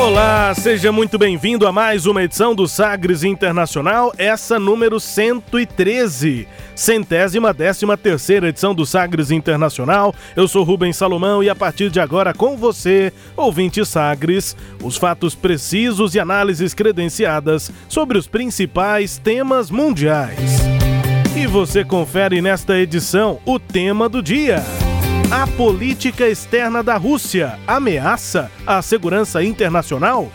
Olá, seja muito bem-vindo a mais uma edição do Sagres Internacional, essa número 113, centésima décima terceira edição do Sagres Internacional. Eu sou Rubens Salomão e a partir de agora com você, ouvinte Sagres, os fatos precisos e análises credenciadas sobre os principais temas mundiais. E você confere nesta edição o tema do dia. A política externa da Rússia ameaça a segurança internacional?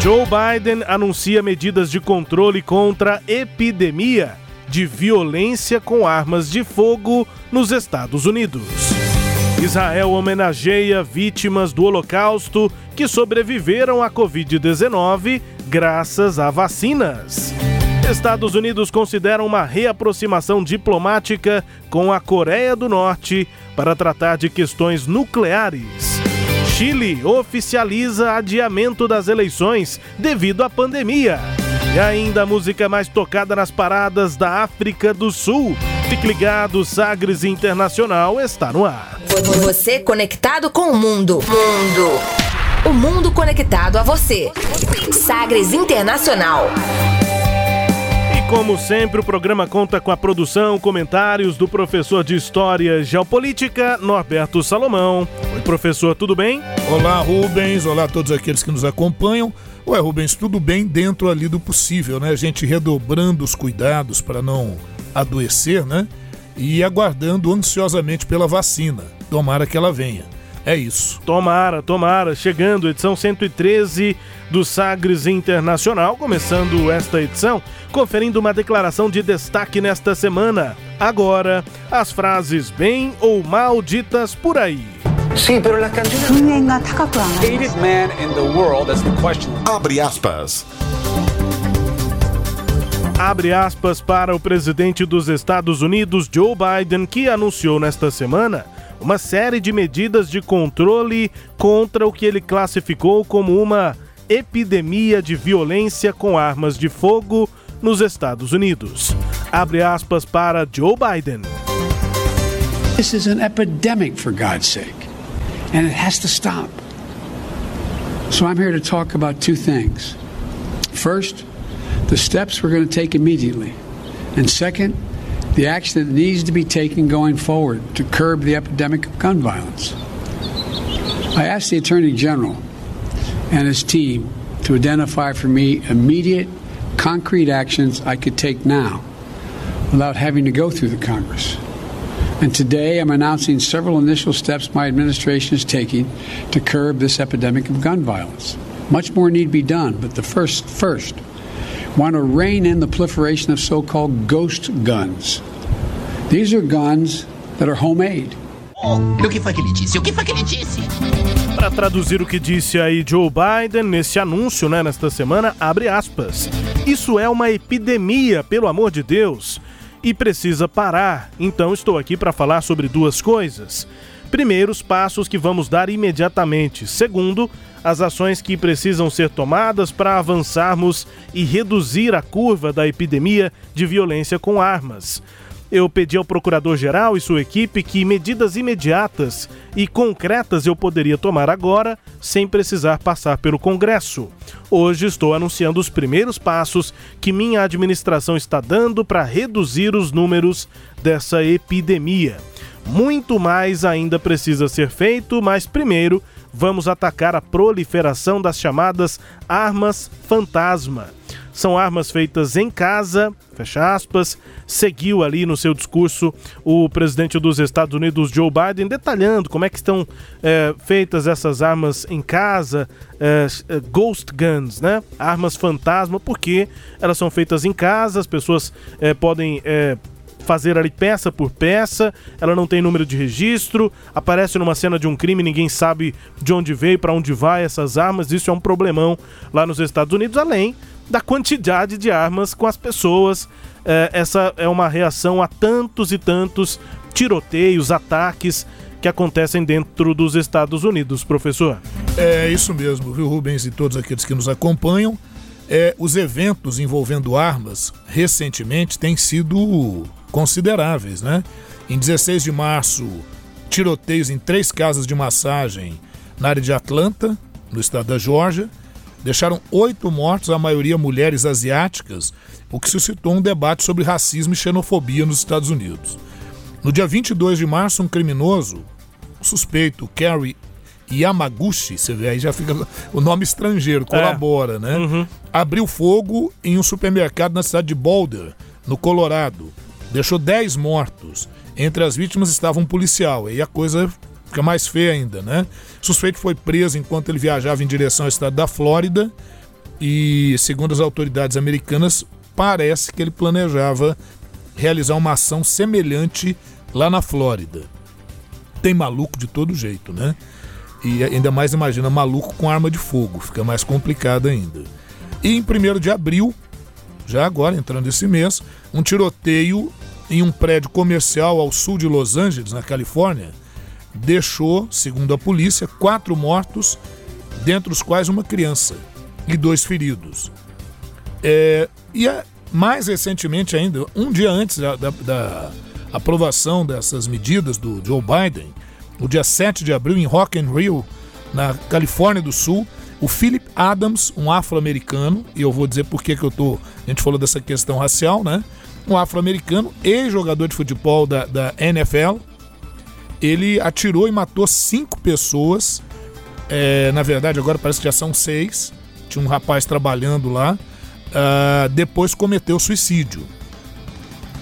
Joe Biden anuncia medidas de controle contra epidemia de violência com armas de fogo nos Estados Unidos. Israel homenageia vítimas do Holocausto que sobreviveram à Covid-19 graças a vacinas. Estados Unidos consideram uma reaproximação diplomática com a Coreia do Norte para tratar de questões nucleares. Chile oficializa adiamento das eleições devido à pandemia. E ainda a música mais tocada nas paradas da África do Sul. Fique ligado, Sagres Internacional está no ar. Você conectado com o mundo. Mundo. O mundo conectado a você. Sagres Internacional. Como sempre, o programa conta com a produção, comentários do professor de História Geopolítica, Norberto Salomão. Oi, professor, tudo bem? Olá, Rubens. Olá a todos aqueles que nos acompanham. Ué, Rubens, tudo bem dentro ali do possível, né? A gente redobrando os cuidados para não adoecer, né? E aguardando ansiosamente pela vacina. Tomara que ela venha. É isso. Tomara, tomara. Chegando, edição 113 do Sagres Internacional, começando esta edição, conferindo uma declaração de destaque nesta semana. Agora, as frases bem ou mal ditas por aí. Sim, pero Hated man in the world, that's the question. Abre aspas. Abre aspas para o presidente dos Estados Unidos, Joe Biden, que anunciou nesta semana uma série de medidas de controle contra o que ele classificou como uma epidemia de violência com armas de fogo nos Estados Unidos. Abre aspas para Joe Biden. This is an epidemic for God's sake, and it has to stop. So I'm here to talk about two things. First, the steps we're going to take immediately. And second, the action that needs to be taken going forward to curb the epidemic of gun violence. I asked the Attorney General and his team to identify for me immediate, concrete actions I could take now without having to go through the Congress. And today I'm announcing several initial steps my administration is taking to curb this epidemic of gun violence. Much more need to be done, but the first first want to rein in the proliferation of so-called ghost guns. These are guns that are homemade. O que foi que ele disse? O que foi que ele disse? Para traduzir o que disse aí Joe Biden nesse anúncio, né, nesta semana, abre aspas. Isso é uma epidemia, pelo amor de Deus, e precisa parar. Então estou aqui para falar sobre duas coisas. Primeiro, os passos que vamos dar imediatamente. Segundo, as ações que precisam ser tomadas para avançarmos e reduzir a curva da epidemia de violência com armas. Eu pedi ao procurador-geral e sua equipe que medidas imediatas e concretas eu poderia tomar agora, sem precisar passar pelo Congresso. Hoje estou anunciando os primeiros passos que minha administração está dando para reduzir os números dessa epidemia. Muito mais ainda precisa ser feito, mas primeiro vamos atacar a proliferação das chamadas armas fantasma. São armas feitas em casa, fecha aspas. Seguiu ali no seu discurso o presidente dos Estados Unidos, Joe Biden, detalhando como é que estão é, feitas essas armas em casa, é, ghost guns, né? Armas fantasma, porque elas são feitas em casa, as pessoas é, podem fazer ali peça por peça, ela não tem número de registro, aparece numa cena de um crime, ninguém sabe de onde veio, para onde vai essas armas, isso é um problemão lá nos Estados Unidos, além da quantidade de armas com as pessoas. É, essa é uma reação a tantos e tantos tiroteios, ataques que acontecem dentro dos Estados Unidos, professor. É isso mesmo, viu, Rubens e todos aqueles que nos acompanham. É, os eventos envolvendo armas recentemente têm sido consideráveis, né? Em 16 de março, tiroteios em três casas de massagem na área de Atlanta, no estado da Geórgia, deixaram oito mortos, a maioria mulheres asiáticas, o que suscitou um debate sobre racismo e xenofobia nos Estados Unidos. No dia 22 de março, um criminoso, suspeito, Kerry Yamaguchi, você vê aí já fica o nome estrangeiro, colabora, é. né? Uhum. Abriu fogo em um supermercado na cidade de Boulder, no Colorado. Deixou 10 mortos. Entre as vítimas estava um policial. Aí a coisa fica mais feia ainda, né? O suspeito foi preso enquanto ele viajava em direção ao estado da Flórida e, segundo as autoridades americanas, parece que ele planejava realizar uma ação semelhante lá na Flórida. Tem maluco de todo jeito, né? E ainda mais imagina maluco com arma de fogo, fica mais complicado ainda. E em 1 de abril, já agora entrando esse mês, um tiroteio em um prédio comercial ao sul de Los Angeles, na Califórnia, deixou, segundo a polícia, quatro mortos, dentre os quais uma criança e dois feridos. É, e a, mais recentemente ainda, um dia antes da, da, da aprovação dessas medidas do Joe Biden, no dia 7 de abril, em Rock and Rio, na Califórnia do Sul, o Philip Adams, um afro-americano, e eu vou dizer por que eu tô. A gente falou dessa questão racial, né? Um afro-americano, ex-jogador de futebol da, da NFL. Ele atirou e matou cinco pessoas. É, na verdade, agora parece que já são seis. Tinha um rapaz trabalhando lá. Uh, depois cometeu suicídio.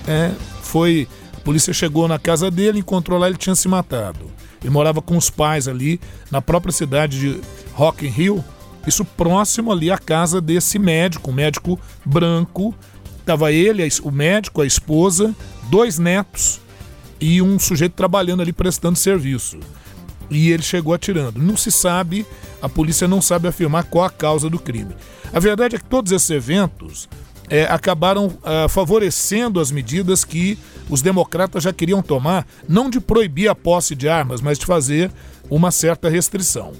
É, foi polícia chegou na casa dele, encontrou lá, ele tinha se matado. Ele morava com os pais ali, na própria cidade de Rock Hill, isso próximo ali à casa desse médico, um médico branco. Tava ele, o médico, a esposa, dois netos e um sujeito trabalhando ali prestando serviço. E ele chegou atirando. Não se sabe, a polícia não sabe afirmar qual a causa do crime. A verdade é que todos esses eventos é, acabaram uh, favorecendo as medidas que os democratas já queriam tomar, não de proibir a posse de armas, mas de fazer uma certa restrição.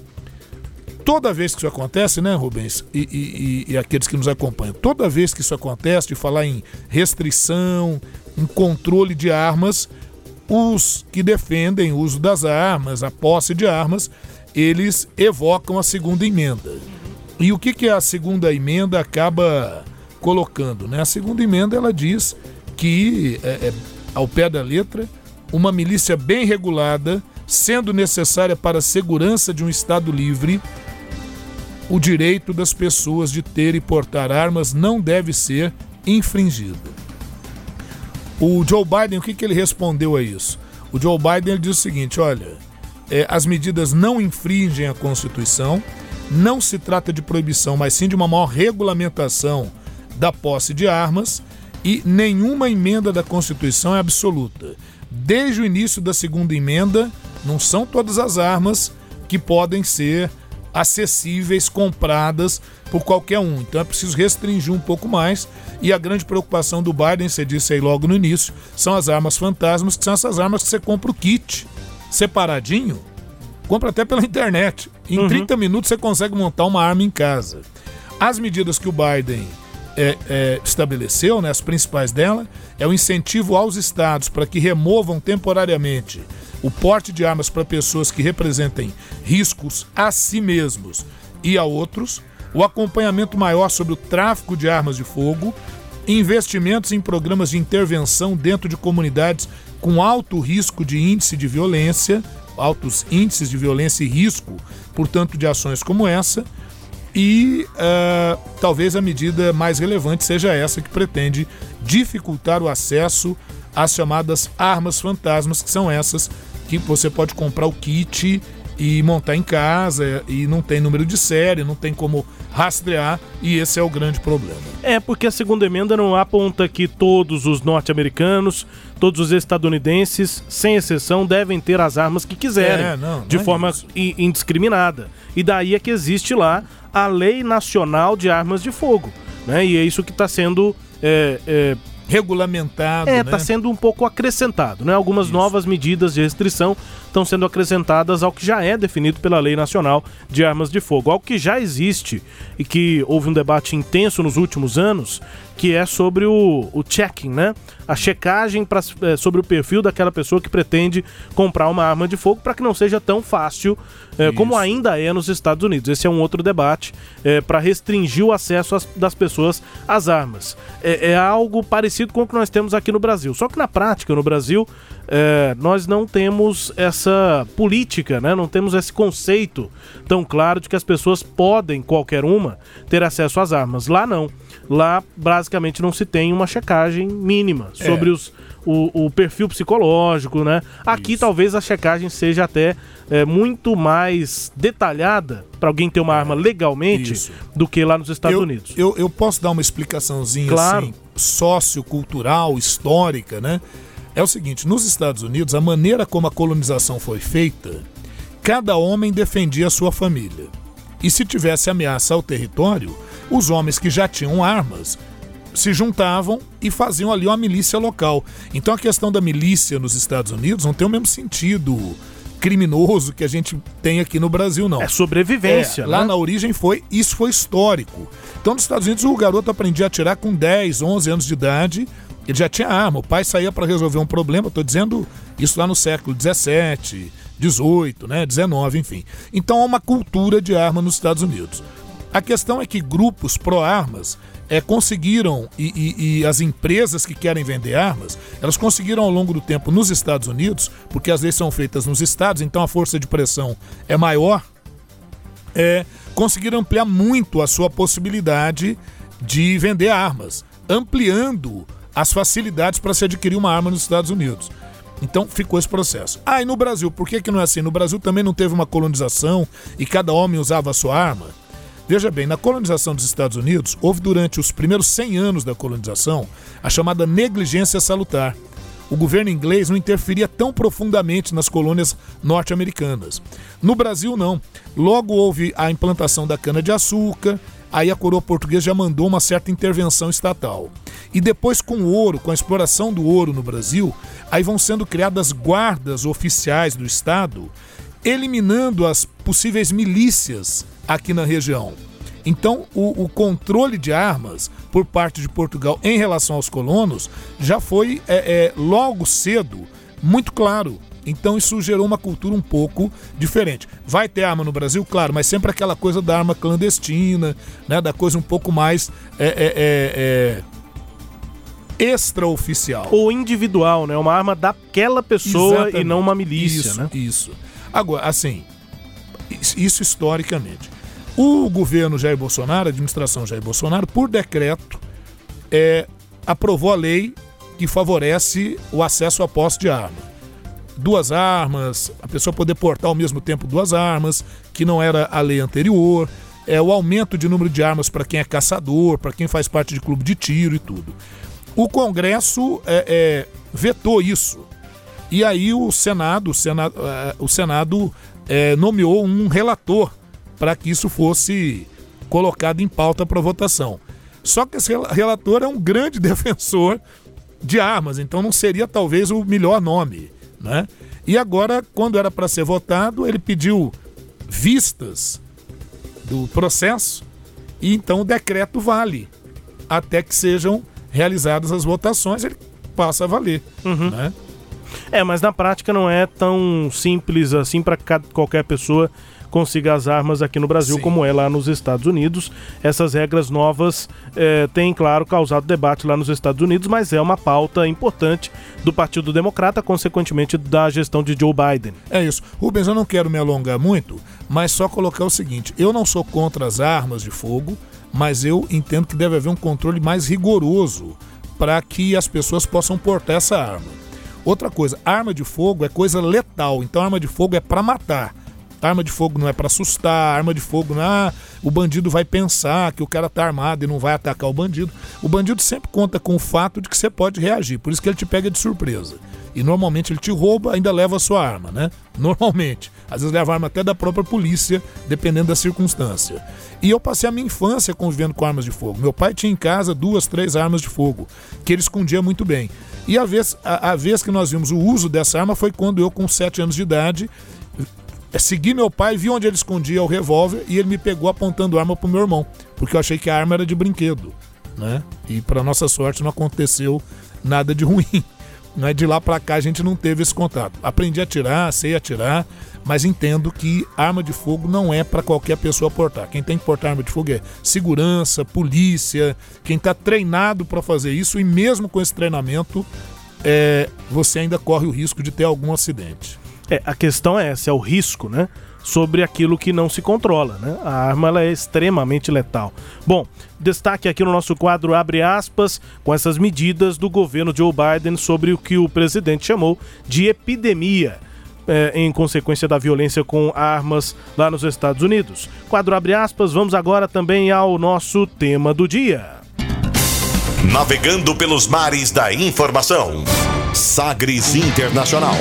Toda vez que isso acontece, né, Rubens, e, e, e aqueles que nos acompanham, toda vez que isso acontece, de falar em restrição, em controle de armas, os que defendem o uso das armas, a posse de armas, eles evocam a segunda emenda. E o que, que a segunda emenda acaba colocando. Né? A segunda emenda ela diz que, é, é, ao pé da letra, uma milícia bem regulada, sendo necessária para a segurança de um Estado livre, o direito das pessoas de ter e portar armas não deve ser infringido. O Joe Biden, o que, que ele respondeu a isso? O Joe Biden ele diz o seguinte: olha, é, as medidas não infringem a Constituição, não se trata de proibição, mas sim de uma maior regulamentação da posse de armas e nenhuma emenda da Constituição é absoluta. Desde o início da segunda emenda, não são todas as armas que podem ser acessíveis, compradas por qualquer um. Então é preciso restringir um pouco mais. E a grande preocupação do Biden, você disse aí logo no início, são as armas fantasmas, que são essas armas que você compra o kit separadinho, compra até pela internet. Em uhum. 30 minutos você consegue montar uma arma em casa. As medidas que o Biden é, é, estabeleceu, né, as principais dela, é o incentivo aos estados para que removam temporariamente o porte de armas para pessoas que representem riscos a si mesmos e a outros, o acompanhamento maior sobre o tráfico de armas de fogo, investimentos em programas de intervenção dentro de comunidades com alto risco de índice de violência, altos índices de violência e risco, portanto, de ações como essa e uh, talvez a medida mais relevante seja essa que pretende dificultar o acesso às chamadas armas fantasmas, que são essas que você pode comprar o kit e montar em casa e não tem número de série, não tem como rastrear e esse é o grande problema. É, porque a segunda emenda não aponta que todos os norte-americanos, todos os estadunidenses, sem exceção, devem ter as armas que quiserem, É, não, não de é forma isso. indiscriminada. E daí é que existe lá a Lei Nacional de Armas de Fogo, né? E é isso que está sendo é, é, Regulamentado, é, né? está sendo um pouco acrescentado, né? Algumas novas medidas de restrição estão sendo acrescentadas ao que já é definido pela Lei Nacional de Armas de Fogo, ao que já existe e que houve um debate intenso nos últimos anos, que é sobre o, o checking, né? A checagem pra, eh, sobre o perfil daquela pessoa que pretende comprar uma arma de fogo para que não seja tão fácil eh, como ainda é nos Estados Unidos. Esse é um outro debate para restringir o acesso às- das pessoas às armas. É, é algo parecido com o que nós temos aqui no Brasil. Só que na prática, no Brasil, eh, nós não temos essa política, né? não temos esse conceito tão claro de que as pessoas podem, qualquer uma, ter acesso às armas. Lá não. Lá, basicamente, não se tem uma checagem mínima É. sobre os, o, o perfil psicológico, né? Aqui Isso. talvez a checagem seja até é, muito mais detalhada para alguém ter uma arma legalmente Isso. do que lá nos Estados eu, Unidos. Eu, eu posso dar uma explicação,zinha Claro. assim, sociocultural, histórica, né? É o seguinte, nos Estados Unidos, a maneira como a colonização foi feita, cada homem defendia a sua família. E se tivesse ameaça ao território, os homens que já tinham armas se juntavam e faziam ali uma milícia local. Então a questão da milícia nos Estados Unidos não tem o mesmo sentido criminoso que a gente tem aqui no Brasil, não. É sobrevivência, É, lá né? na origem foi, isso foi histórico. Então nos Estados Unidos o garoto aprendia a atirar com 10, 11 anos de idade, ele já tinha arma, o pai saía para resolver um problema, estou dizendo isso lá no século 17, 18, né, 19, enfim. Então há uma cultura de arma nos Estados Unidos. A questão é que grupos pró-armas é, conseguiram, e, e- e as empresas que querem vender armas, elas conseguiram ao longo do tempo nos Estados Unidos, porque as leis são feitas nos estados, então a força de pressão é maior, é, conseguiram ampliar muito a sua possibilidade de vender armas, ampliando as facilidades para se adquirir uma arma nos Estados Unidos. Então ficou esse processo. Ah, e no Brasil, por que, que não é assim? No Brasil também não teve uma colonização e cada homem usava a sua arma? Veja bem, na colonização dos Estados Unidos, houve durante os primeiros 100 anos da colonização a chamada negligência salutar. O governo inglês não interferia tão profundamente nas colônias norte-americanas. No Brasil, não. Logo houve a implantação da cana-de-açúcar, aí a coroa portuguesa já mandou uma certa intervenção estatal. E depois, com o ouro, com a exploração do ouro no Brasil, aí vão sendo criadas guardas oficiais do Estado, eliminando as possíveis milícias aqui na região. Então, o, o controle de armas por parte de Portugal em relação aos colonos já foi é, é, logo cedo muito claro. Então, isso gerou uma cultura um pouco diferente. Vai ter arma no Brasil, claro, mas sempre aquela coisa da arma clandestina, né, da coisa um pouco mais é, é, é, é, extraoficial. Ou individual, né? Uma arma daquela pessoa Exatamente. e não uma milícia, isso, né? Isso. Agora, assim, is- isso historicamente. O governo Jair Bolsonaro, a administração Jair Bolsonaro, por decreto, é, aprovou a lei que favorece o acesso à posse de arma. Duas armas, a pessoa poder portar ao mesmo tempo duas armas, que não era a lei anterior, é o aumento de número de armas para quem é caçador, para quem faz parte de clube de tiro e tudo. O Congresso é, é, vetou isso. E aí o Senado, o Senado, eh, o Senado eh, nomeou um relator para que isso fosse colocado em pauta para votação. Só que esse rela- relator é um grande defensor de armas, então não seria talvez o melhor nome, né? E agora, quando era para ser votado, ele pediu vistas do processo e então o decreto vale até que sejam realizadas as votações, ele passa a valer, né? É, mas na prática não é tão simples assim para qualquer pessoa consiga as armas aqui no Brasil Sim. como é lá nos Estados Unidos. Essas regras novas eh, têm, claro, causado debate lá nos Estados Unidos, mas é uma pauta importante do Partido Democrata, consequentemente da gestão de Joe Biden. É isso. Rubens, eu não quero me alongar muito, mas só colocar o seguinte: eu não sou contra as armas de fogo, mas eu entendo que deve haver um controle mais rigoroso para que as pessoas possam portar essa arma. Outra coisa, arma de fogo é coisa letal, então arma de fogo é para matar. Arma de fogo não é para assustar, arma de fogo não é, ah, o bandido vai pensar que o cara tá armado e não vai atacar o bandido. O bandido sempre conta com o fato de que você pode reagir, por isso que ele te pega de surpresa. E normalmente ele te rouba, ainda leva a sua arma, né? Normalmente. Às vezes leva a arma até da própria polícia, dependendo da circunstância. E eu passei a minha infância convivendo com armas de fogo. Meu pai tinha em casa duas, três armas de fogo, que ele escondia muito bem. E a vez, a, a vez que nós vimos o uso dessa arma foi quando eu, com sete anos de idade, é, segui meu pai, vi onde ele escondia o revólver e ele me pegou apontando arma pro meu irmão, porque eu achei que a arma era de brinquedo, né? E para nossa sorte não aconteceu nada de ruim. Né? De lá para cá a gente não teve esse contato. Aprendi a atirar, sei atirar, mas entendo que arma de fogo não é para qualquer pessoa portar. Quem tem que portar arma de fogo é segurança, polícia, quem está treinado para fazer isso e mesmo com esse treinamento é, você ainda corre o risco de ter algum acidente. É, a questão é essa, é o risco, né? Sobre aquilo que não se controla, né? A arma ela é extremamente letal. Bom, destaque aqui no nosso quadro abre aspas com essas medidas do governo Joe Biden sobre o que o presidente chamou de epidemia. É, em consequência da violência com armas lá nos Estados Unidos. Quadro abre aspas, vamos agora também ao nosso tema do dia. Navegando pelos mares da informação. Sagres Internacional.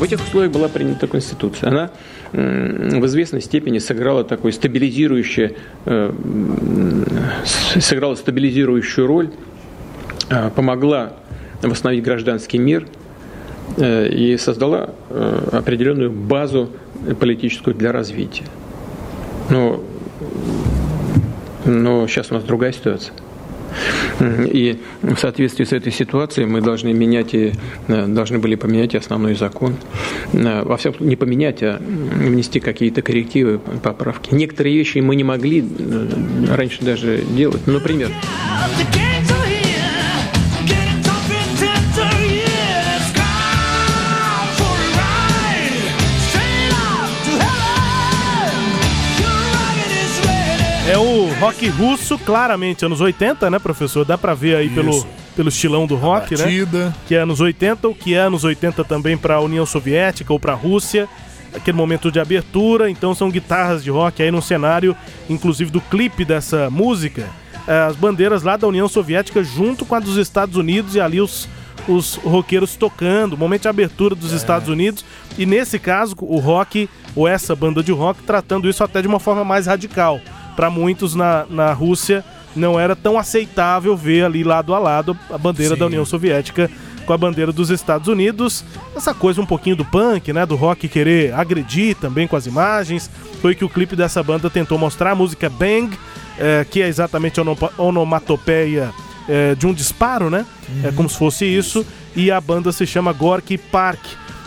В этих условиях была принята Конституция. Она в известной степени сыграла такой стабилизирующий, э, сыграла стабилизирующую роль, э, помогла восстановить гражданский мир э, и создала определенную базу политическую для развития. Но, но сейчас у нас другая ситуация. И в соответствии с этой ситуацией мы должны менять и э, должны были поменять основной закон. Э, во всяком не поменять, а внести какие-то коррективы, поправки. Некоторые вещи мы не могли э, раньше даже делать. Например, É o rock russo, claramente anos 80, né, professor? Dá pra ver aí pelo, pelo estilão do rock, né? Que é anos 80, o que é anos 80 também pra União Soviética ou pra Rússia. Aquele momento de abertura, então são guitarras de rock aí no cenário, inclusive do clipe dessa música. É, as bandeiras lá da União Soviética junto com a dos Estados Unidos e ali os, os roqueiros tocando, momento de abertura dos é. Estados Unidos. E nesse caso, o rock, ou essa banda de rock, tratando isso até de uma forma mais radical para muitos na, na Rússia não era tão aceitável ver ali lado a lado a bandeira Sim. da União Soviética com a bandeira dos Estados Unidos. Essa coisa um pouquinho do punk, né? Do rock querer agredir também com as imagens. Foi que o clipe dessa banda tentou mostrar a música Bang, é, que é exatamente a onomatopeia é, de um disparo, né? É uhum. É como se fosse isso. E a banda se chama Gorky Park.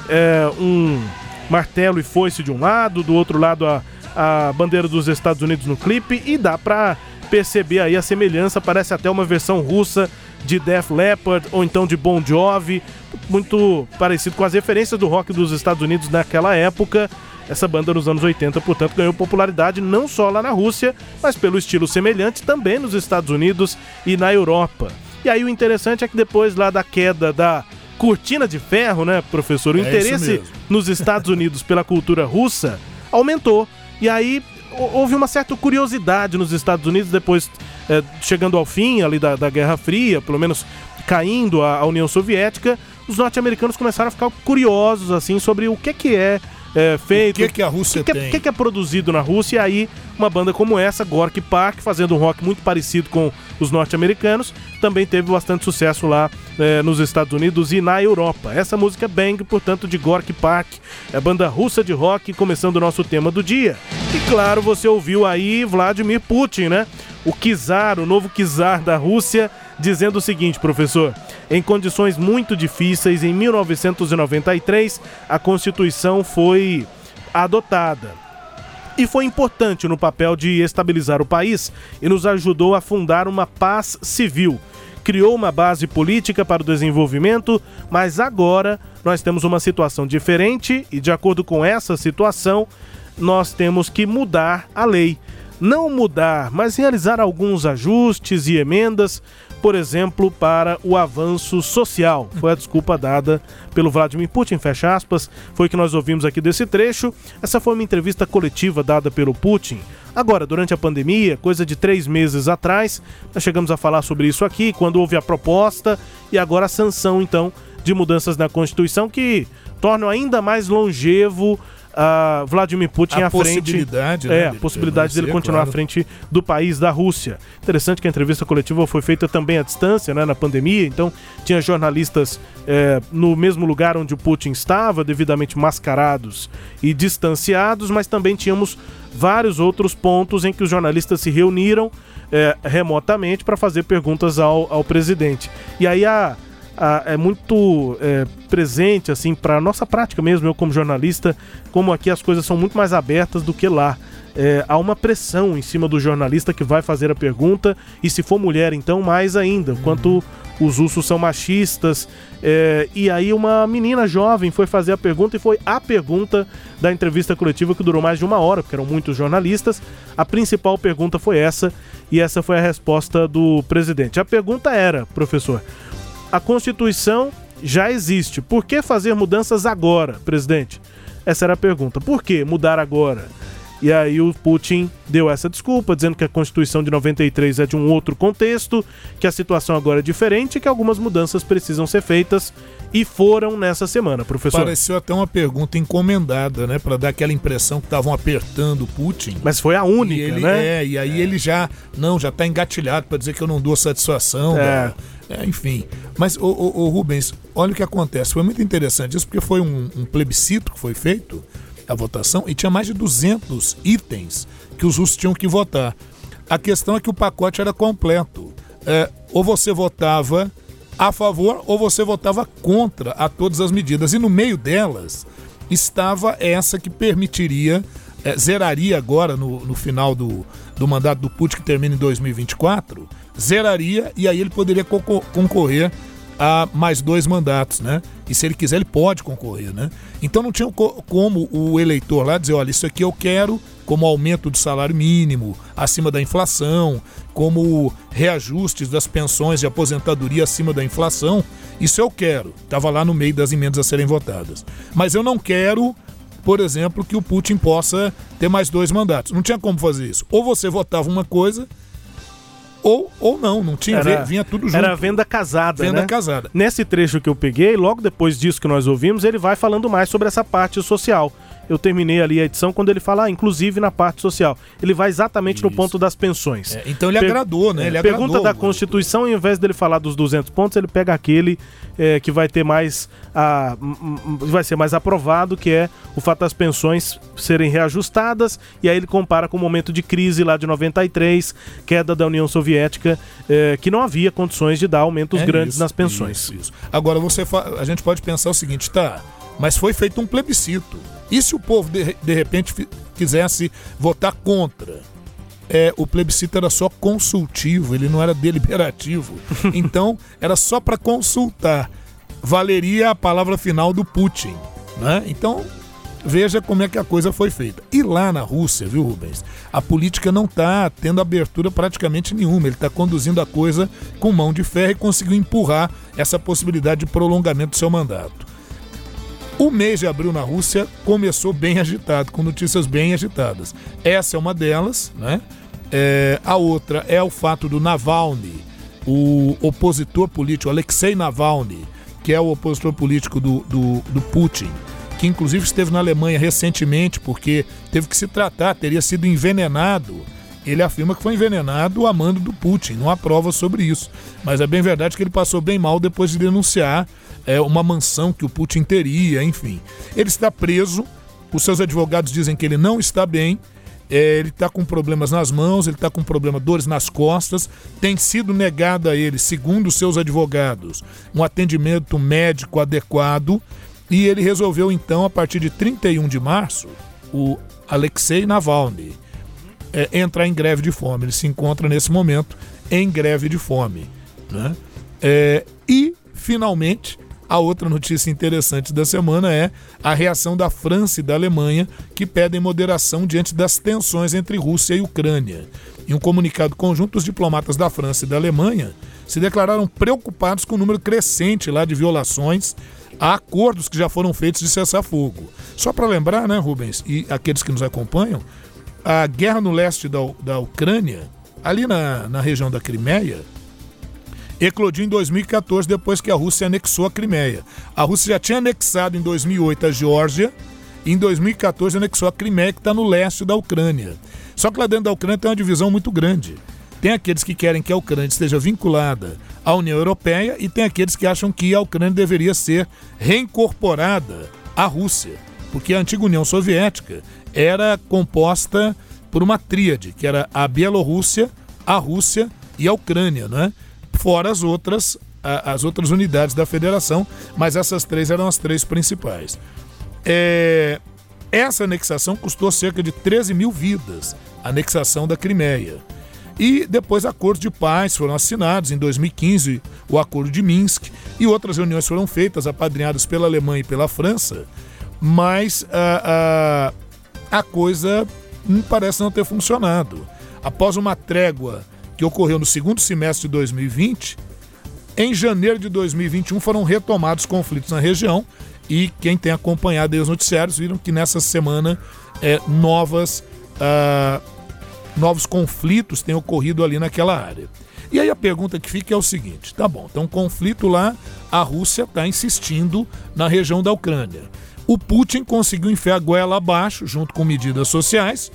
É um martelo e foice de um lado, do outro lado a a bandeira dos Estados Unidos no clipe e dá pra perceber aí a semelhança, parece até uma versão russa de Def Leppard ou então de Bon Jovi, muito parecido com as referências do rock dos Estados Unidos naquela época. Essa banda nos anos 80, portanto, ganhou popularidade não só lá na Rússia, mas pelo estilo semelhante também nos Estados Unidos e na Europa. E aí o interessante é que depois lá da queda da cortina de ferro, né, professor, o é interesse nos Estados Unidos pela cultura russa aumentou. E aí houve uma certa curiosidade nos Estados Unidos, depois é, chegando ao fim ali da, da Guerra Fria, pelo menos caindo a, a União Soviética, os norte-americanos começaram a ficar curiosos assim sobre o que, que é é, feito. O que, que a Rússia que tem? O que, que, é produzido na Rússia? E aí, uma banda como essa, Gorky Park, fazendo um rock muito parecido com os norte-americanos, também teve bastante sucesso lá é, nos Estados Unidos e na Europa. Essa música é Bang, portanto, de Gorky Park, é banda russa de rock, começando o nosso tema do dia. E claro, você ouviu aí Vladimir Putin, né? O czar, o novo czar da Rússia, dizendo o seguinte, professor: em condições muito difíceis, em 1993, a Constituição foi adotada. e foi importante no papel de estabilizar o país e nos ajudou a fundar uma paz civil. Criou uma base política para o desenvolvimento, mas agora nós temos uma situação diferente e, de acordo com essa situação, nós temos que mudar a lei. Não mudar, mas realizar alguns ajustes e emendas por exemplo, para o avanço social. Foi a desculpa dada pelo Vladimir Putin, fecha aspas, foi que nós ouvimos aqui desse trecho. Essa foi uma entrevista coletiva dada pelo Putin. Agora, durante a pandemia, coisa de três meses atrás, nós chegamos a falar sobre isso aqui, quando houve a proposta e agora a sanção, então, de mudanças na Constituição que tornam ainda mais longevo a Vladimir Putin a à frente. Possibilidade, né, é, a possibilidade dele continuar claro. à frente do país da Rússia. Interessante que a entrevista coletiva foi feita também à distância, né, na pandemia, então tinha jornalistas é, no mesmo lugar onde o Putin estava, devidamente mascarados e distanciados, mas também tínhamos vários outros pontos em que os jornalistas se reuniram é, remotamente para fazer perguntas ao, ao presidente. E aí a é muito é, presente assim para nossa prática mesmo, eu como jornalista, como aqui as coisas são muito mais abertas do que lá. É, há uma pressão em cima do jornalista que vai fazer a pergunta, e se for mulher, então mais ainda, quanto os ursos são machistas. É, e aí uma menina jovem foi fazer a pergunta e foi a pergunta da entrevista coletiva que durou mais de uma hora, porque eram muitos jornalistas. A principal pergunta foi essa, e essa foi a resposta do presidente. A pergunta era, professor, a Constituição já existe. Por que fazer mudanças agora, presidente? Essa era a pergunta. Por que mudar agora? E aí o Putin deu essa desculpa, dizendo que a Constituição de 93 é de um outro contexto, que a situação agora é diferente e que algumas mudanças precisam ser feitas e foram nessa semana, professor. Pareceu até uma pergunta encomendada, né, para dar aquela impressão que estavam apertando o Putin. Mas foi a única, ele, né? É, e aí é. ele já, não, já tá engatilhado para dizer que eu não dou satisfação. É. Né? É, enfim. Mas, o, o, o, Rubens, olha o que acontece. Foi muito interessante isso, porque foi um, um, plebiscito que foi feito, a votação, e tinha mais de 200 itens que os russos tinham que votar. A questão é que o pacote era completo. É, ou você votava a favor ou você votava contra a todas as medidas. E no meio delas estava essa que permitiria, é, zeraria agora no, no final do, do mandato do Putin, que termina em 2024 zeraria e aí ele poderia concorrer a mais dois mandatos, né? E se ele quiser, ele pode concorrer, né? Então não tinha como o eleitor lá dizer, olha, isso aqui eu quero como aumento do salário mínimo acima da inflação, como reajustes das pensões de aposentadoria acima da inflação. Isso eu quero. Estava lá no meio das emendas a serem votadas. Mas eu não quero, por exemplo, que o Putin possa ter mais dois mandatos. Não tinha como fazer isso. Ou você votava uma coisa ou, ou não, não tinha, era, vinha tudo junto. Era venda casada, Venda né? casada. Nesse trecho que eu peguei, logo depois disso que nós ouvimos, ele vai falando mais sobre essa parte social eu terminei ali a edição quando ele fala, ah, inclusive na parte social. Ele vai exatamente Isso. no ponto das pensões. É, então ele per agradou, né? Ele pergunta agradou, da Constituição, ao invés dele falar dos 200 pontos, ele pega aquele é, que vai ter mais a, vai ser mais aprovado, que é o fato das pensões serem reajustadas, e aí ele compara com o momento de crise lá de 93, queda da União Soviética, é, que não havia condições de dar aumentos é grandes isso, nas pensões. Isso, isso. Agora você a gente pode pensar o seguinte, tá? Mas foi feito um plebiscito. E se o povo de, de repente quisesse votar contra? É, o plebiscito era só consultivo, ele não era deliberativo. Então, era só para consultar. Valeria a palavra final do Putin. Né? Então, veja como é que a coisa foi feita. E lá na Rússia, viu, Rubens? A política não está tendo abertura praticamente nenhuma. Ele está conduzindo a coisa com mão de ferro e conseguiu empurrar essa possibilidade de prolongamento do seu mandato. O mês de abril na Rússia começou bem agitado, com notícias bem agitadas. Essa é uma delas, né? É, a outra é o fato do Navalny, o opositor político, Alexei Navalny, que é o opositor político do, do, do Putin, que inclusive esteve na Alemanha recentemente porque teve que se tratar, teria sido envenenado. Ele afirma que foi envenenado a mando do Putin, não há prova sobre isso. Mas é bem verdade que ele passou bem mal depois de denunciar é, uma mansão que o Putin teria, enfim. Ele está preso, os seus advogados dizem que ele não está bem, é, ele está com problemas nas mãos, ele está com problema, dores nas costas, tem sido negado a ele, segundo os seus advogados, um atendimento médico adequado e ele resolveu então, a partir de 31 de março, o Alexei Navalny é, entrar em greve de fome. Ele se encontra nesse momento em greve de fome. Né? É, e, finalmente, a outra notícia interessante da semana é a reação da França e da Alemanha, que pedem moderação diante das tensões entre Rússia e Ucrânia. Em um comunicado conjunto, os diplomatas da França e da Alemanha se declararam preocupados com o número crescente lá de violações a acordos que já foram feitos de cessar-fogo. Só para lembrar, né, Rubens, e aqueles que nos acompanham, a guerra no leste da, da Ucrânia, ali na, na região da Crimeia, eclodiu em 2014, depois que a Rússia anexou a Crimeia. A Rússia já tinha anexado em 2008 a Geórgia, e em 2014 anexou a Crimeia, que está no leste da Ucrânia. Só que lá dentro da Ucrânia tem uma divisão muito grande. Tem aqueles que querem que a Ucrânia esteja vinculada à União Europeia e tem aqueles que acham que a Ucrânia deveria ser reincorporada à Rússia, porque a antiga União Soviética era composta por uma tríade, que era a Bielorrússia, a Rússia e a Ucrânia, né? Fora as outras, as outras unidades da federação, mas essas três eram as três principais. É, essa anexação custou cerca de 13 mil vidas, a anexação da Crimeia. E depois acordos de paz foram assinados em 2015, o Acordo de Minsk, e outras reuniões foram feitas, apadrinhadas pela Alemanha e pela França, mas a, a, a coisa parece não ter funcionado. Após uma trégua que ocorreu no segundo semestre de 2020, em janeiro de 2021 foram retomados conflitos na região e quem tem acompanhado os noticiários viram que nessa semana é, novas, uh, novos conflitos têm ocorrido ali naquela área. E aí a pergunta que fica é o seguinte: tá bom, então conflito lá, a Rússia está insistindo na região da Ucrânia. O Putin conseguiu enfiar a goela abaixo, junto com medidas sociais,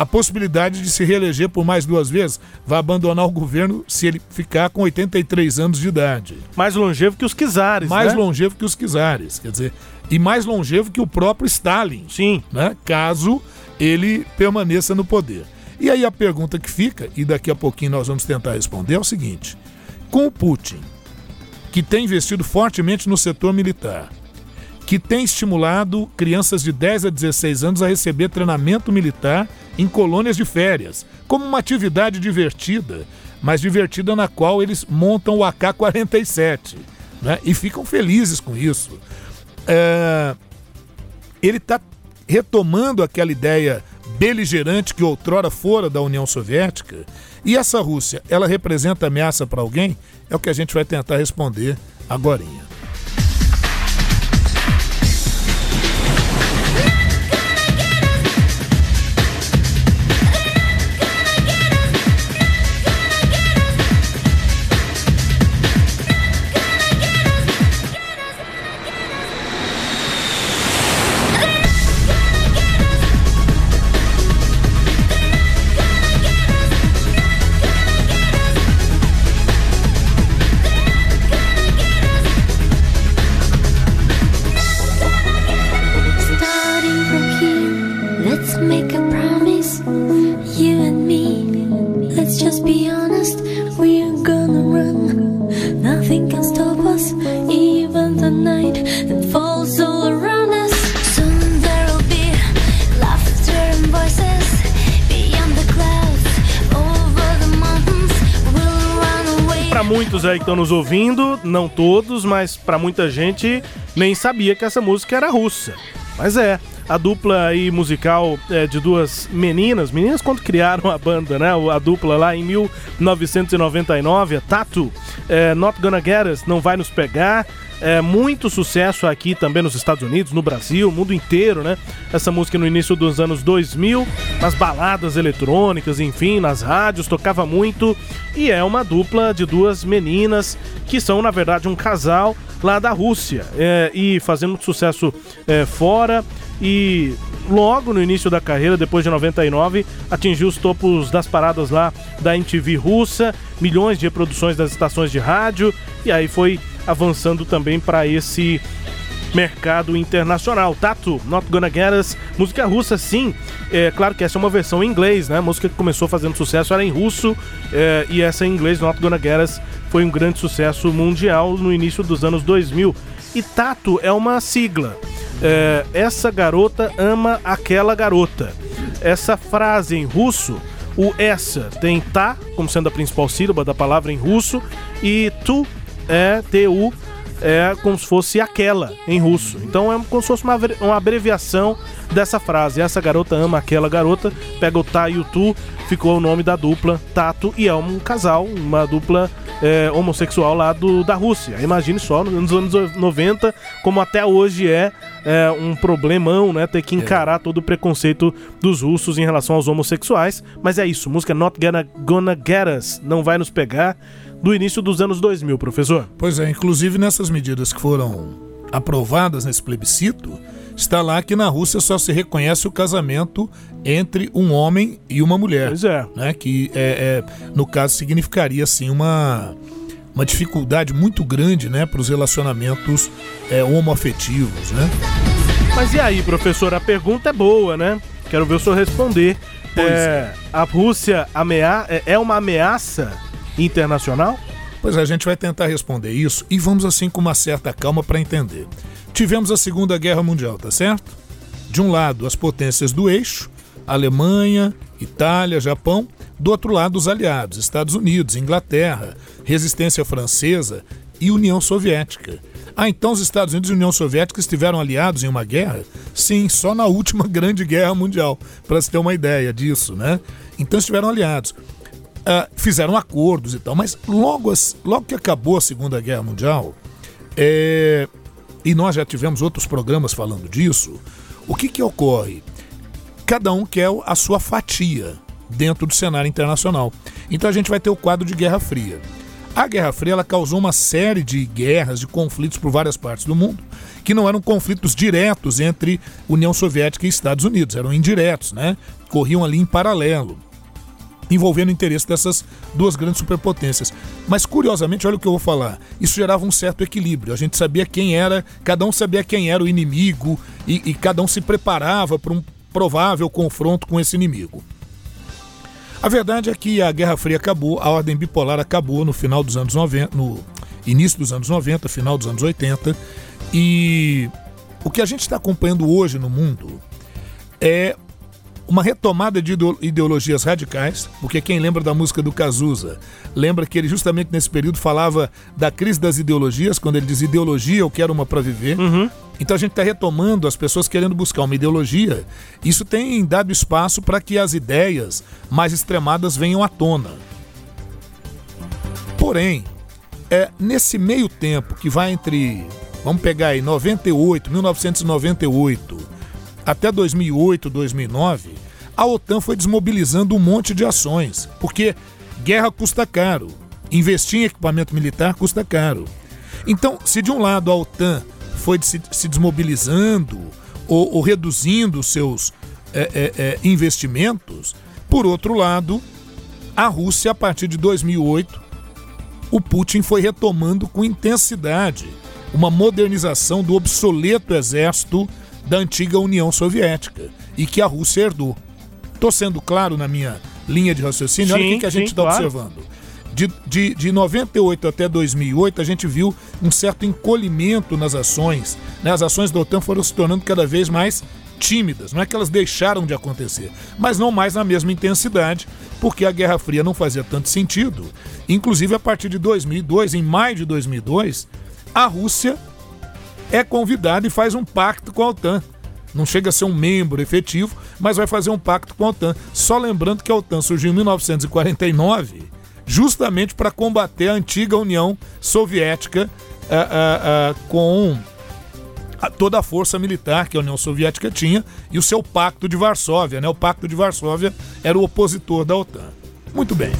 a possibilidade de se reeleger por mais duas vezes, vai abandonar o governo se ele ficar com 83 anos de idade. Mais longevo que os czares, Mais né? longevo que os czares, quer dizer, e mais longevo que o próprio Stalin. Sim. Né? Caso ele permaneça no poder. E aí a pergunta que fica, e daqui a pouquinho nós vamos tentar responder, é o seguinte: com o Putin, que tem investido fortemente no setor militar, que tem estimulado crianças de 10 a 16 anos a receber treinamento militar em colônias de férias, como uma atividade divertida, mas divertida na qual eles montam o AK-47 né? e ficam felizes com isso. É... Ele está retomando aquela ideia beligerante que outrora fora da União Soviética. E essa Rússia, ela representa ameaça para alguém? É o que a gente vai tentar responder agora. Estão nos ouvindo, não todos, mas para muita gente nem sabia que essa música era russa. Mas é, a dupla aí musical é, de duas meninas, meninas quando criaram a banda, né? A dupla lá em 1999, a Tatu, é, Not Gonna Get Us, Não Vai Nos Pegar, é, muito sucesso aqui também nos Estados Unidos, no Brasil, mundo inteiro, né? Essa música no início dos anos 2000, nas baladas eletrônicas, enfim, nas rádios, tocava muito. E é uma dupla de duas meninas que são, na verdade, um casal lá da Rússia é, e fazendo sucesso é, fora. E logo no início da carreira, depois de 99, atingiu os topos das paradas lá da MTV russa, milhões de reproduções das estações de rádio, e aí foi avançando também para esse mercado internacional. Tatu, Not Gonna Get Us, música russa, sim. É claro que essa é uma versão em inglês, né? A música que começou fazendo sucesso era em russo é, e essa em inglês, Not Gonna Get Us, foi um grande sucesso mundial no início dos anos 2000. E Tatu é uma sigla. É, essa garota ama aquela garota. essa frase em russo, o essa tem tá como sendo a principal sílaba da palavra em russo e tu é tu é como se fosse aquela em russo. Então é como se fosse uma, uma abreviação dessa frase. Essa garota ama aquela garota, pega o tá e o tu, ficou o nome da dupla Tato e é um casal, uma dupla é, homossexual lá do, da Rússia. Imagine só, nos anos 90, como até hoje é, é um problemão, né? Ter que encarar é. todo o preconceito dos russos em relação aos homossexuais. Mas é isso, música Not Gonna, gonna Get Us, não vai nos pegar do início dos anos 2000, professor. Pois é, inclusive nessas medidas que foram aprovadas nesse plebiscito, está lá que na Rússia só se reconhece o casamento entre um homem e uma mulher. Pois é. Né, que, é, é no caso, significaria assim uma, uma dificuldade muito grande né, para os relacionamentos é, homoafetivos. Né? Mas e aí, professor? A pergunta é boa, né? Quero ver o senhor responder. É, é. A Rússia amea é, é uma ameaça internacional? Pois é, a gente vai tentar responder isso e vamos assim com uma certa calma para entender. Tivemos a Segunda Guerra Mundial, tá certo? De um lado, as potências do eixo, Alemanha, Itália, Japão, do outro lado, os aliados, Estados Unidos, Inglaterra, resistência francesa e União Soviética. Ah, então os Estados Unidos e União Soviética estiveram aliados em uma guerra? Sim, só na última grande guerra mundial, para se ter uma ideia disso, né? Então estiveram aliados uh, fizeram acordos e tal, mas logo, logo que acabou a Segunda Guerra Mundial, é, e nós já tivemos outros programas falando disso, o que, que ocorre? Cada um quer a sua fatia dentro do cenário internacional. Então a gente vai ter o quadro de Guerra Fria. A Guerra Fria ela causou uma série de guerras, de conflitos por várias partes do mundo, que não eram conflitos diretos entre União Soviética e Estados Unidos, eram indiretos, né? Corriam ali em paralelo envolvendo o interesse dessas duas grandes superpotências. Mas curiosamente, olha o que eu vou falar, isso gerava um certo equilíbrio. A gente sabia quem era, cada um sabia quem era o inimigo e, e cada um se preparava para um provável confronto com esse inimigo. A verdade é que a Guerra Fria acabou, a ordem bipolar acabou no final dos anos 90, no início dos anos 90, final dos anos 80, e o que a gente está acompanhando hoje no mundo é uma retomada de ideologias radicais, porque quem lembra da música do Cazuza, lembra que ele justamente nesse período falava da crise das ideologias, quando ele diz ideologia, eu quero uma para viver. Uhum. Então a gente está retomando as pessoas querendo buscar uma ideologia. Isso tem dado espaço para que as ideias mais extremadas venham à tona. Porém, é nesse meio tempo que vai entre, vamos pegar aí, 98, 1998 até 2008, 2009, a OTAN foi desmobilizando um monte de ações, porque guerra custa caro, investir em equipamento militar custa caro. Então, se de um lado a OTAN foi se, desmobilizando ou, ou, reduzindo seus é, é, é, investimentos, por outro lado, a Rússia, a partir de 2008, o Putin foi retomando com intensidade uma modernização do obsoleto exército da antiga União Soviética e que a Rússia herdou. Estou sendo claro na minha linha de raciocínio? Sim, Olha o que, que a gente está claro. observando. De, de, de 98 até 2008, a gente viu um certo encolhimento nas ações. Né? As ações da OTAN foram se tornando cada vez mais tímidas. Não é que elas deixaram de acontecer, mas não mais na mesma intensidade, porque a Guerra Fria não fazia tanto sentido. Inclusive, a partir de 2002, em maio de 2002, a Rússia é convidado e faz um pacto com a OTAN. Não chega a ser um membro efetivo, mas vai fazer um pacto com a OTAN. Só lembrando que a OTAN surgiu em 1949, justamente para combater a antiga União Soviética uh, uh, uh, com toda a força militar que a União Soviética tinha e o seu Pacto de Varsóvia. Né? O Pacto de Varsóvia era o opositor da OTAN. Muito bem.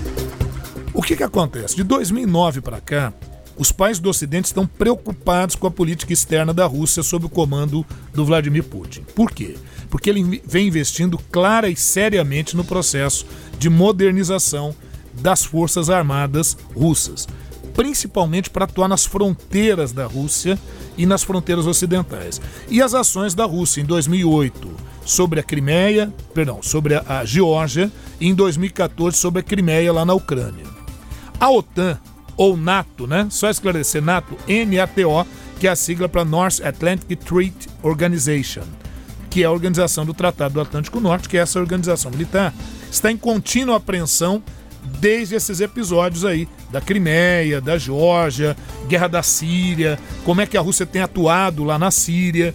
O que, que acontece? De 2009 para cá, os países do Ocidente estão preocupados com a política externa da Rússia sob o comando do Vladimir Putin. Por quê? Porque ele vem investindo clara e seriamente no processo de modernização das forças armadas russas, principalmente para atuar nas fronteiras da Rússia e nas fronteiras ocidentais. E as ações da Rússia em 2008 sobre a Crimeia, perdão, sobre a Geórgia e em 2014 sobre a Crimeia lá na Ucrânia. A OTAN ou NATO, né? Só esclarecer NATO, N-A-T-O, que é a sigla para North Atlantic Treaty Organization. que é a organização do Tratado do Atlântico Norte, que é essa organização militar, está em contínua apreensão desde esses episódios aí da Crimeia, da Geórgia, guerra da Síria, como é que a Rússia tem atuado lá na Síria,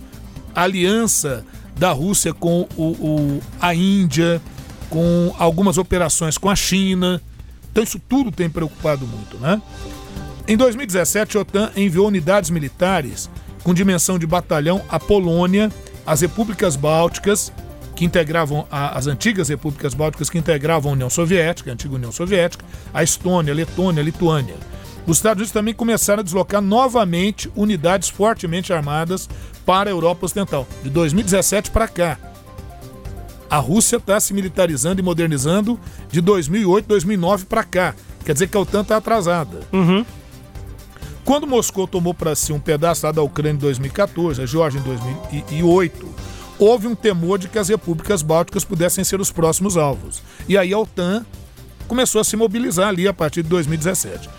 aliança da Rússia com o, o, a Índia, com algumas operações com a China. Então isso tudo tem preocupado muito, né? Em 2017, a OTAN enviou unidades militares com dimensão de batalhão à Polônia, às repúblicas bálticas, que integravam a, as antigas repúblicas bálticas que integravam a União Soviética, a antiga União Soviética, a Estônia, a Letônia, a Lituânia. Os Estados Unidos também começaram a deslocar novamente unidades fortemente armadas para a Europa Ocidental, de 2017 para cá. A Rússia está se militarizando e modernizando de 2008, 2009 para cá. Quer dizer que a OTAN está atrasada. Uhum. Quando Moscou tomou para si um pedaço da Ucrânia em 2014, a Geórgia em 2008, houve um temor de que as repúblicas bálticas pudessem ser os próximos alvos. E aí a OTAN começou a se mobilizar ali a partir de 2017.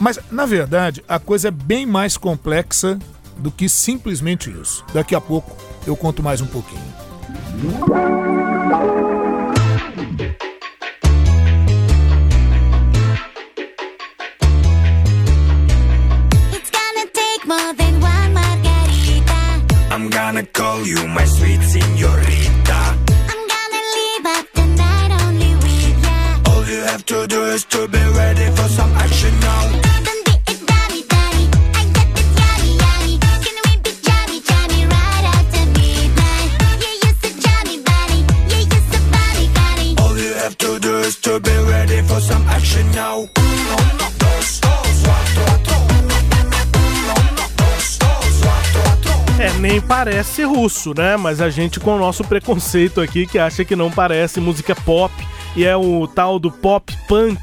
Mas, na verdade, a coisa é bem mais complexa do que simplesmente isso. Daqui a pouco eu conto mais um pouquinho. To take more than one margarita. I'm gonna call you my sweet signorita. I'm gonna leave up the night only, we're all you have to do is to be ready for some action now. Parece russo, né? Mas a gente com o nosso preconceito aqui que acha que não parece música pop e é o tal do pop punk.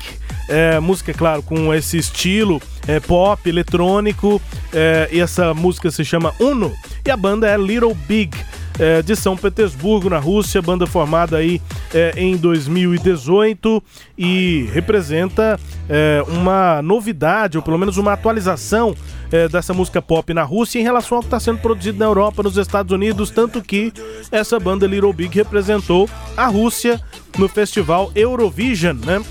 É, música, claro, com esse estilo é, pop, eletrônico. É, e essa música se chama Uno. E a banda é Little Big. É, de São Petersburgo, na Rússia, banda formada aí é, em 2018 e representa é, uma novidade, ou pelo menos uma atualização é, dessa música pop na Rússia em relação ao que está sendo produzido na Europa, nos Estados Unidos, tanto que essa banda Little Big representou a Rússia no festival Eurovision, né?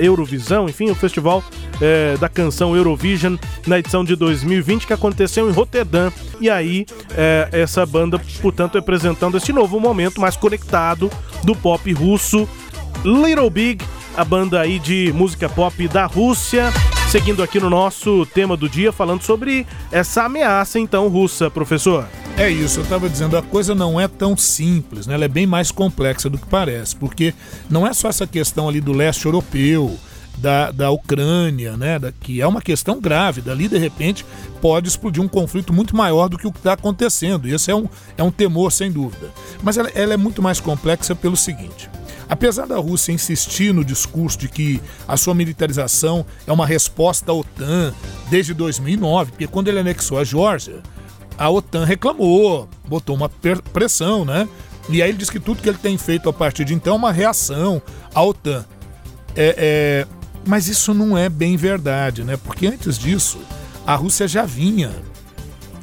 Eurovisão, enfim, o festival é, da canção Eurovision na edição de 2020 que aconteceu em Roterdã. E aí, é, essa banda, portanto, representando esse novo momento mais conectado do pop russo. Little Big, a banda aí de música pop da Rússia. Seguindo aqui no nosso tema do dia, falando sobre essa ameaça, então, russa, professor. É isso, eu estava dizendo, a coisa não é tão simples, né? ela é bem mais complexa do que parece, porque não é só essa questão ali do leste europeu, da, da Ucrânia, né? Da, que é uma questão grave. Dali, de repente, pode explodir um conflito muito maior do que o que está acontecendo. E esse é um, é um temor, sem dúvida. Mas ela, ela é muito mais complexa pelo seguinte. Apesar da Rússia insistir no discurso de que a sua militarização é uma resposta à OTAN desde 2009, porque quando ele anexou a Geórgia, a OTAN reclamou, botou uma pressão, né? E aí ele diz que tudo que ele tem feito a partir de então é uma reação à OTAN. É, é, mas isso não é bem verdade, né? Porque antes disso, a Rússia já vinha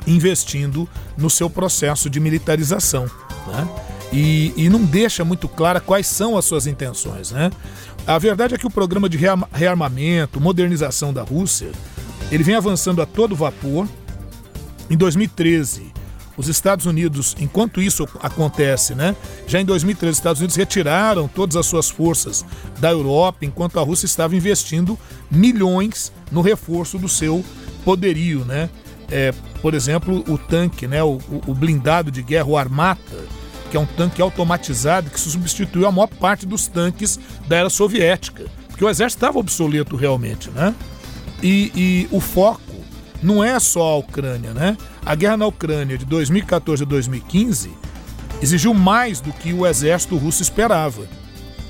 investindo no seu processo de militarização, né? E, e não deixa muito clara quais são as suas intenções, né? A verdade é que o programa de rearmamento, modernização da Rússia, ele vem avançando a todo vapor. Em 2013, os Estados Unidos, enquanto isso acontece, né? Já em 2013, os Estados Unidos retiraram todas as suas forças da Europa, enquanto a Rússia estava investindo milhões no reforço do seu poderio, né? É, por exemplo, o tanque, né? O, o blindado de guerra, o Armata, que é um tanque automatizado que substituiu a maior parte dos tanques da era soviética, porque o exército estava obsoleto realmente, né? E, e o foco não é só a Ucrânia, né? A guerra na Ucrânia de 2014 a 2015 exigiu mais do que o exército russo esperava.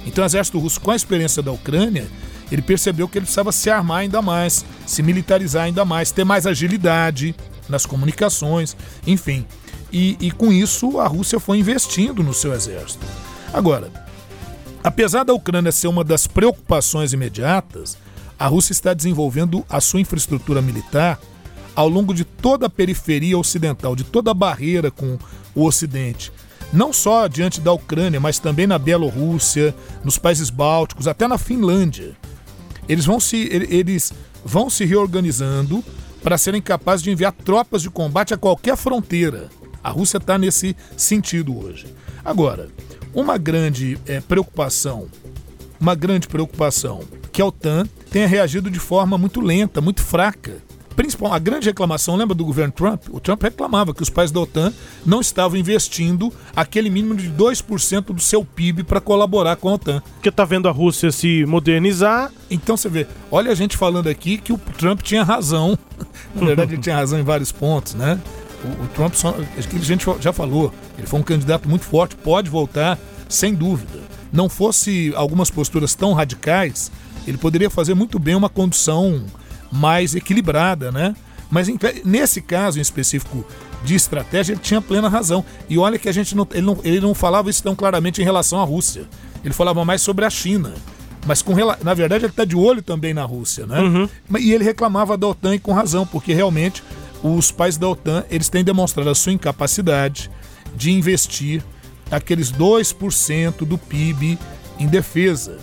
Então, o exército russo, com a experiência da Ucrânia, ele percebeu que ele precisava se armar ainda mais, se militarizar ainda mais, ter mais agilidade nas comunicações, enfim. E, e com isso, a Rússia foi investindo no seu exército. Agora, apesar da Ucrânia ser uma das preocupações imediatas, a Rússia está desenvolvendo a sua infraestrutura militar ao longo de toda a periferia ocidental, de toda a barreira com o Ocidente. não só diante da Ucrânia, mas também na Bielorrússia, nos países bálticos, até na Finlândia. Eles vão se, ele- eles vão se reorganizando para serem capazes de enviar tropas de combate a qualquer fronteira. A Rússia está nesse sentido hoje. Agora, uma grande eh, preocupação, uma grande preocupação, que a OTAN tenha reagido de forma muito lenta, muito fraca. Principal, a grande reclamação, lembra do governo Trump? O Trump reclamava que os países da OTAN não estavam investindo aquele mínimo de 2% do seu PIB para colaborar com a OTAN. Porque tá vendo a Rússia se modernizar. Então você vê, olha a gente falando aqui que o Trump tinha razão. Na verdade, ele tinha razão em vários pontos, né? O, o Trump, só, a gente já falou, ele foi um candidato muito forte, pode voltar, sem dúvida. Não fosse algumas posturas tão radicais, ele poderia fazer muito bem uma condução mais equilibrada, né? Mas em- nesse caso em específico de estratégia, ele tinha plena razão. E olha que a gente não ele, não, ele não falava isso tão claramente em relação à Rússia. Ele falava mais sobre a China. Mas com na verdade ele está de olho também na Rússia, né? Mas- E ele reclamava da OTAN e com razão, porque realmente os países da OTAN eles têm demonstrado a sua incapacidade de investir aqueles 2% do PIB em defesa.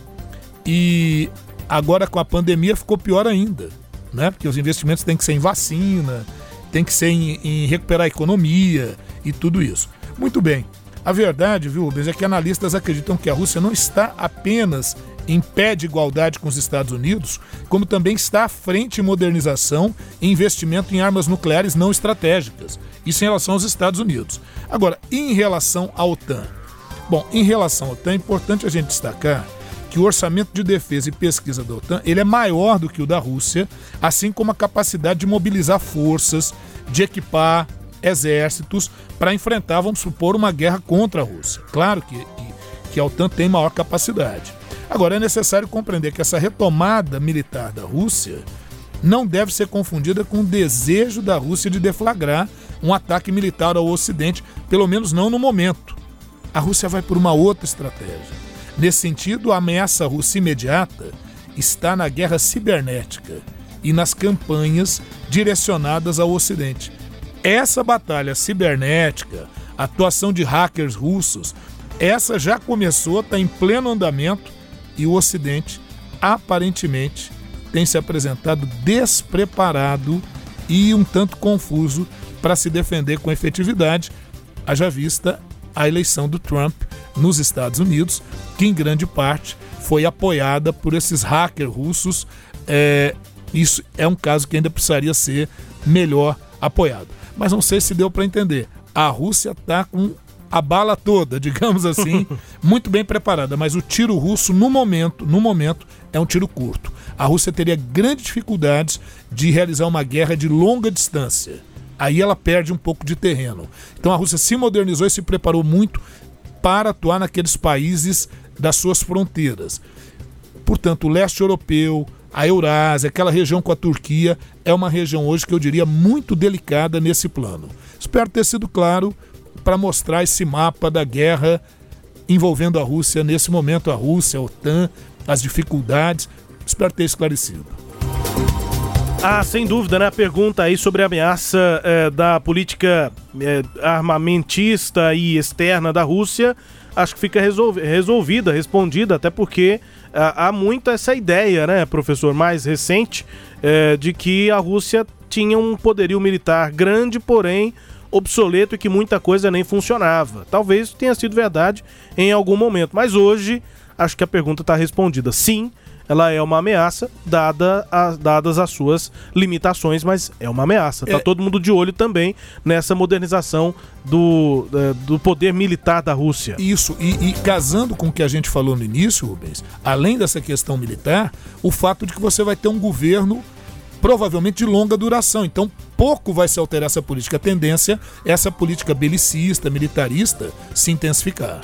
E agora com a pandemia ficou pior ainda, né? Porque os investimentos têm que ser em vacina, tem que ser em, em recuperar a economia e tudo isso. Muito bem. A verdade, viu, Rubens, é que analistas acreditam que a Rússia não está apenas em pé de igualdade com os Estados Unidos, como também está à frente em modernização e investimento em armas nucleares não estratégicas. Isso em relação aos Estados Unidos. Agora, em relação à OTAN. Bom, em relação à OTAN, é importante a gente destacar que o orçamento de defesa e pesquisa da OTAN ele é maior do que o da Rússia, assim como a capacidade de mobilizar forças, de equipar exércitos para enfrentar, vamos supor, uma guerra contra a Rússia. Claro que, que, que a OTAN tem maior capacidade. Agora, é necessário compreender que essa retomada militar da Rússia não deve ser confundida com o desejo da Rússia de deflagrar um ataque militar ao Ocidente, pelo menos não no momento. A Rússia vai por uma outra estratégia. Nesse sentido, a ameaça russa imediata está na guerra cibernética e nas campanhas direcionadas ao Ocidente. Essa batalha cibernética, a atuação de hackers russos, essa já começou, está em pleno andamento e o Ocidente aparentemente tem se apresentado despreparado e um tanto confuso para se defender com efetividade, haja vista a eleição do Trump nos Estados Unidos, que em grande parte foi apoiada por esses hackers russos. É, isso é um caso que ainda precisaria ser melhor apoiado. Mas não sei se deu para entender. A Rússia está com a bala toda, digamos assim, muito bem preparada, mas o tiro russo no momento, no momento, é um tiro curto. A Rússia teria grandes dificuldades de realizar uma guerra de longa distância. Aí ela perde um pouco de terreno. Então a Rússia se modernizou e se preparou muito para atuar naqueles países das suas fronteiras. Portanto, o leste europeu, a Eurásia, aquela região com a Turquia, é uma região hoje que eu diria muito delicada nesse plano. Espero ter sido claro para mostrar esse mapa da guerra envolvendo a Rússia nesse momento, a Rússia, a OTAN, as dificuldades. Espero ter esclarecido. Ah, sem dúvida, né? A pergunta aí sobre a ameaça eh, da política eh, armamentista e externa da Rússia, acho que fica resolvi- resolvida, respondida, até porque ah, há muito essa ideia, né, professor, mais recente, eh, de que a Rússia tinha um poderio militar grande, porém obsoleto e que muita coisa nem funcionava. Talvez tenha sido verdade em algum momento, mas hoje acho que a pergunta está respondida. Sim, ela é uma ameaça, dada a- dadas as suas limitações, mas é uma ameaça. Tá É. todo mundo de olho também nessa modernização do, eh, do poder militar da Rússia. Isso, e, e casando com o que a gente falou no início, Rubens, além dessa questão militar, o fato de que você vai ter um governo provavelmente de longa duração. Então, pouco vai se alterar essa política. A tendência é essa política belicista, militarista, se intensificar.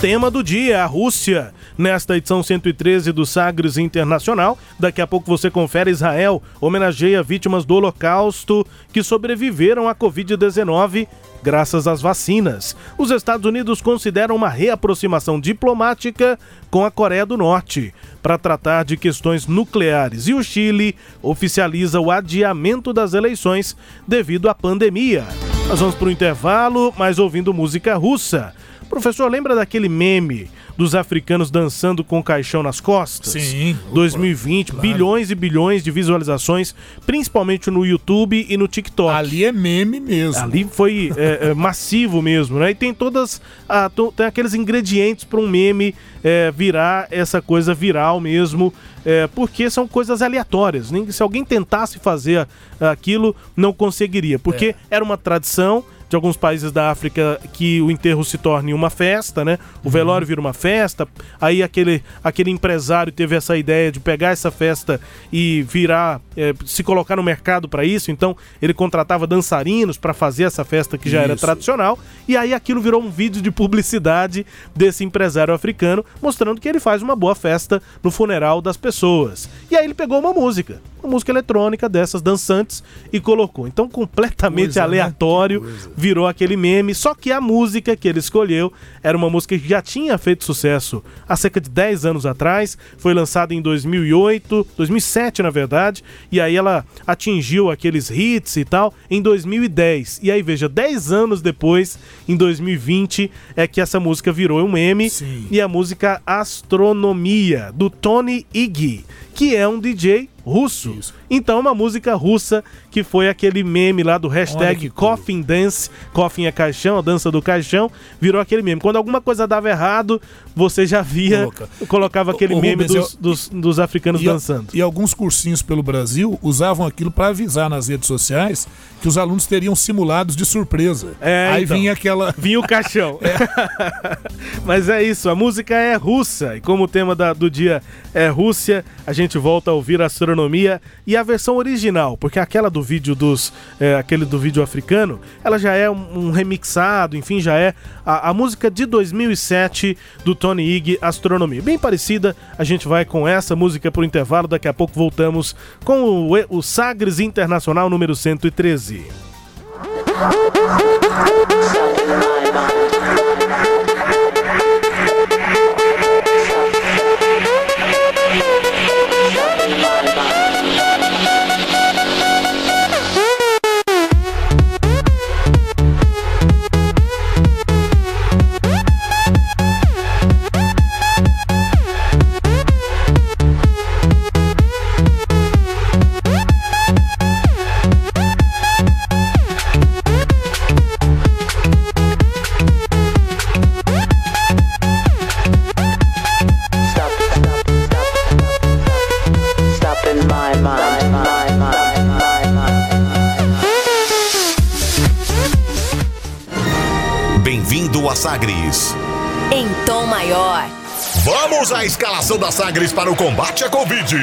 Tema do dia, a Rússia. Nesta edição 113 do Sagres Internacional, daqui a pouco você confere Israel homenageia vítimas do Holocausto que sobreviveram à Covid-19 graças às vacinas. Os Estados Unidos consideram uma reaproximação diplomática com a Coreia do Norte para tratar de questões nucleares e o Chile oficializa o adiamento das eleições devido à pandemia. Nós vamos para o intervalo, mas ouvindo música russa. Professor, lembra daquele meme dos africanos dançando com o caixão nas costas? Sim. 2020, claro. bilhões e bilhões de visualizações, principalmente no YouTube e no TikTok. Ali é meme mesmo. Ali foi é, é, massivo mesmo, né? E tem todas. to- tem aqueles ingredientes para um meme é, virar essa coisa viral mesmo. é, porque são coisas aleatórias. Nem, se alguém tentasse fazer aquilo, não conseguiria. Porque era uma tradição de alguns países da África que o enterro se torne uma festa, né? O velório vira uma festa. Aí aquele, aquele empresário teve essa ideia de pegar essa festa e virar, é, se colocar no mercado para isso. Então ele contratava dançarinos para fazer essa festa que já era Isso. tradicional. E aí aquilo virou um vídeo de publicidade desse empresário africano, mostrando que ele faz uma boa festa no funeral das pessoas. E aí ele pegou uma música, uma música eletrônica dessas dançantes e colocou. Então completamente Coisa, né? aleatório coisa. Virou aquele meme, só que a música que ele escolheu era uma música que já tinha feito sucesso há cerca de 10 anos atrás, foi lançada em 2008, 2007 na verdade, e aí ela atingiu aqueles hits e tal em 2010. E aí veja, 10 anos depois, em 2020, é que essa música virou um meme Sim. e a música Astronomia do Tony Iggy, que é um DJ russo. Isso. Então, uma música russa que foi aquele meme lá do hashtag. Coffin Dance, Coffin é caixão, a dança do caixão, virou aquele meme. Quando alguma coisa dava errado, você já via, Coloca. colocava aquele ô, meme Rubens, dos, eu- dos, dos africanos E, dançando. e alguns cursinhos pelo Brasil usavam aquilo para avisar nas redes sociais que os alunos teriam simulados de surpresa. É, Aí então. vinha aquela. Vinha o caixão. Mas é isso, a música é russa. E como o tema da- do dia é Rússia, a gente volta a ouvir a astronomia e a versão original, porque aquela do vídeo dos. é, aquele do vídeo africano, ela já é um, um remixado, enfim, já é a, a música de 2007 do Tony Iggy, Astronomia. Bem parecida, a gente vai com essa música pro intervalo, daqui a pouco voltamos com o, o Sagres Internacional número 113. Bem-vindo a Sagres. Em tom maior. Vamos à escalação da Sagres para o combate à Covid.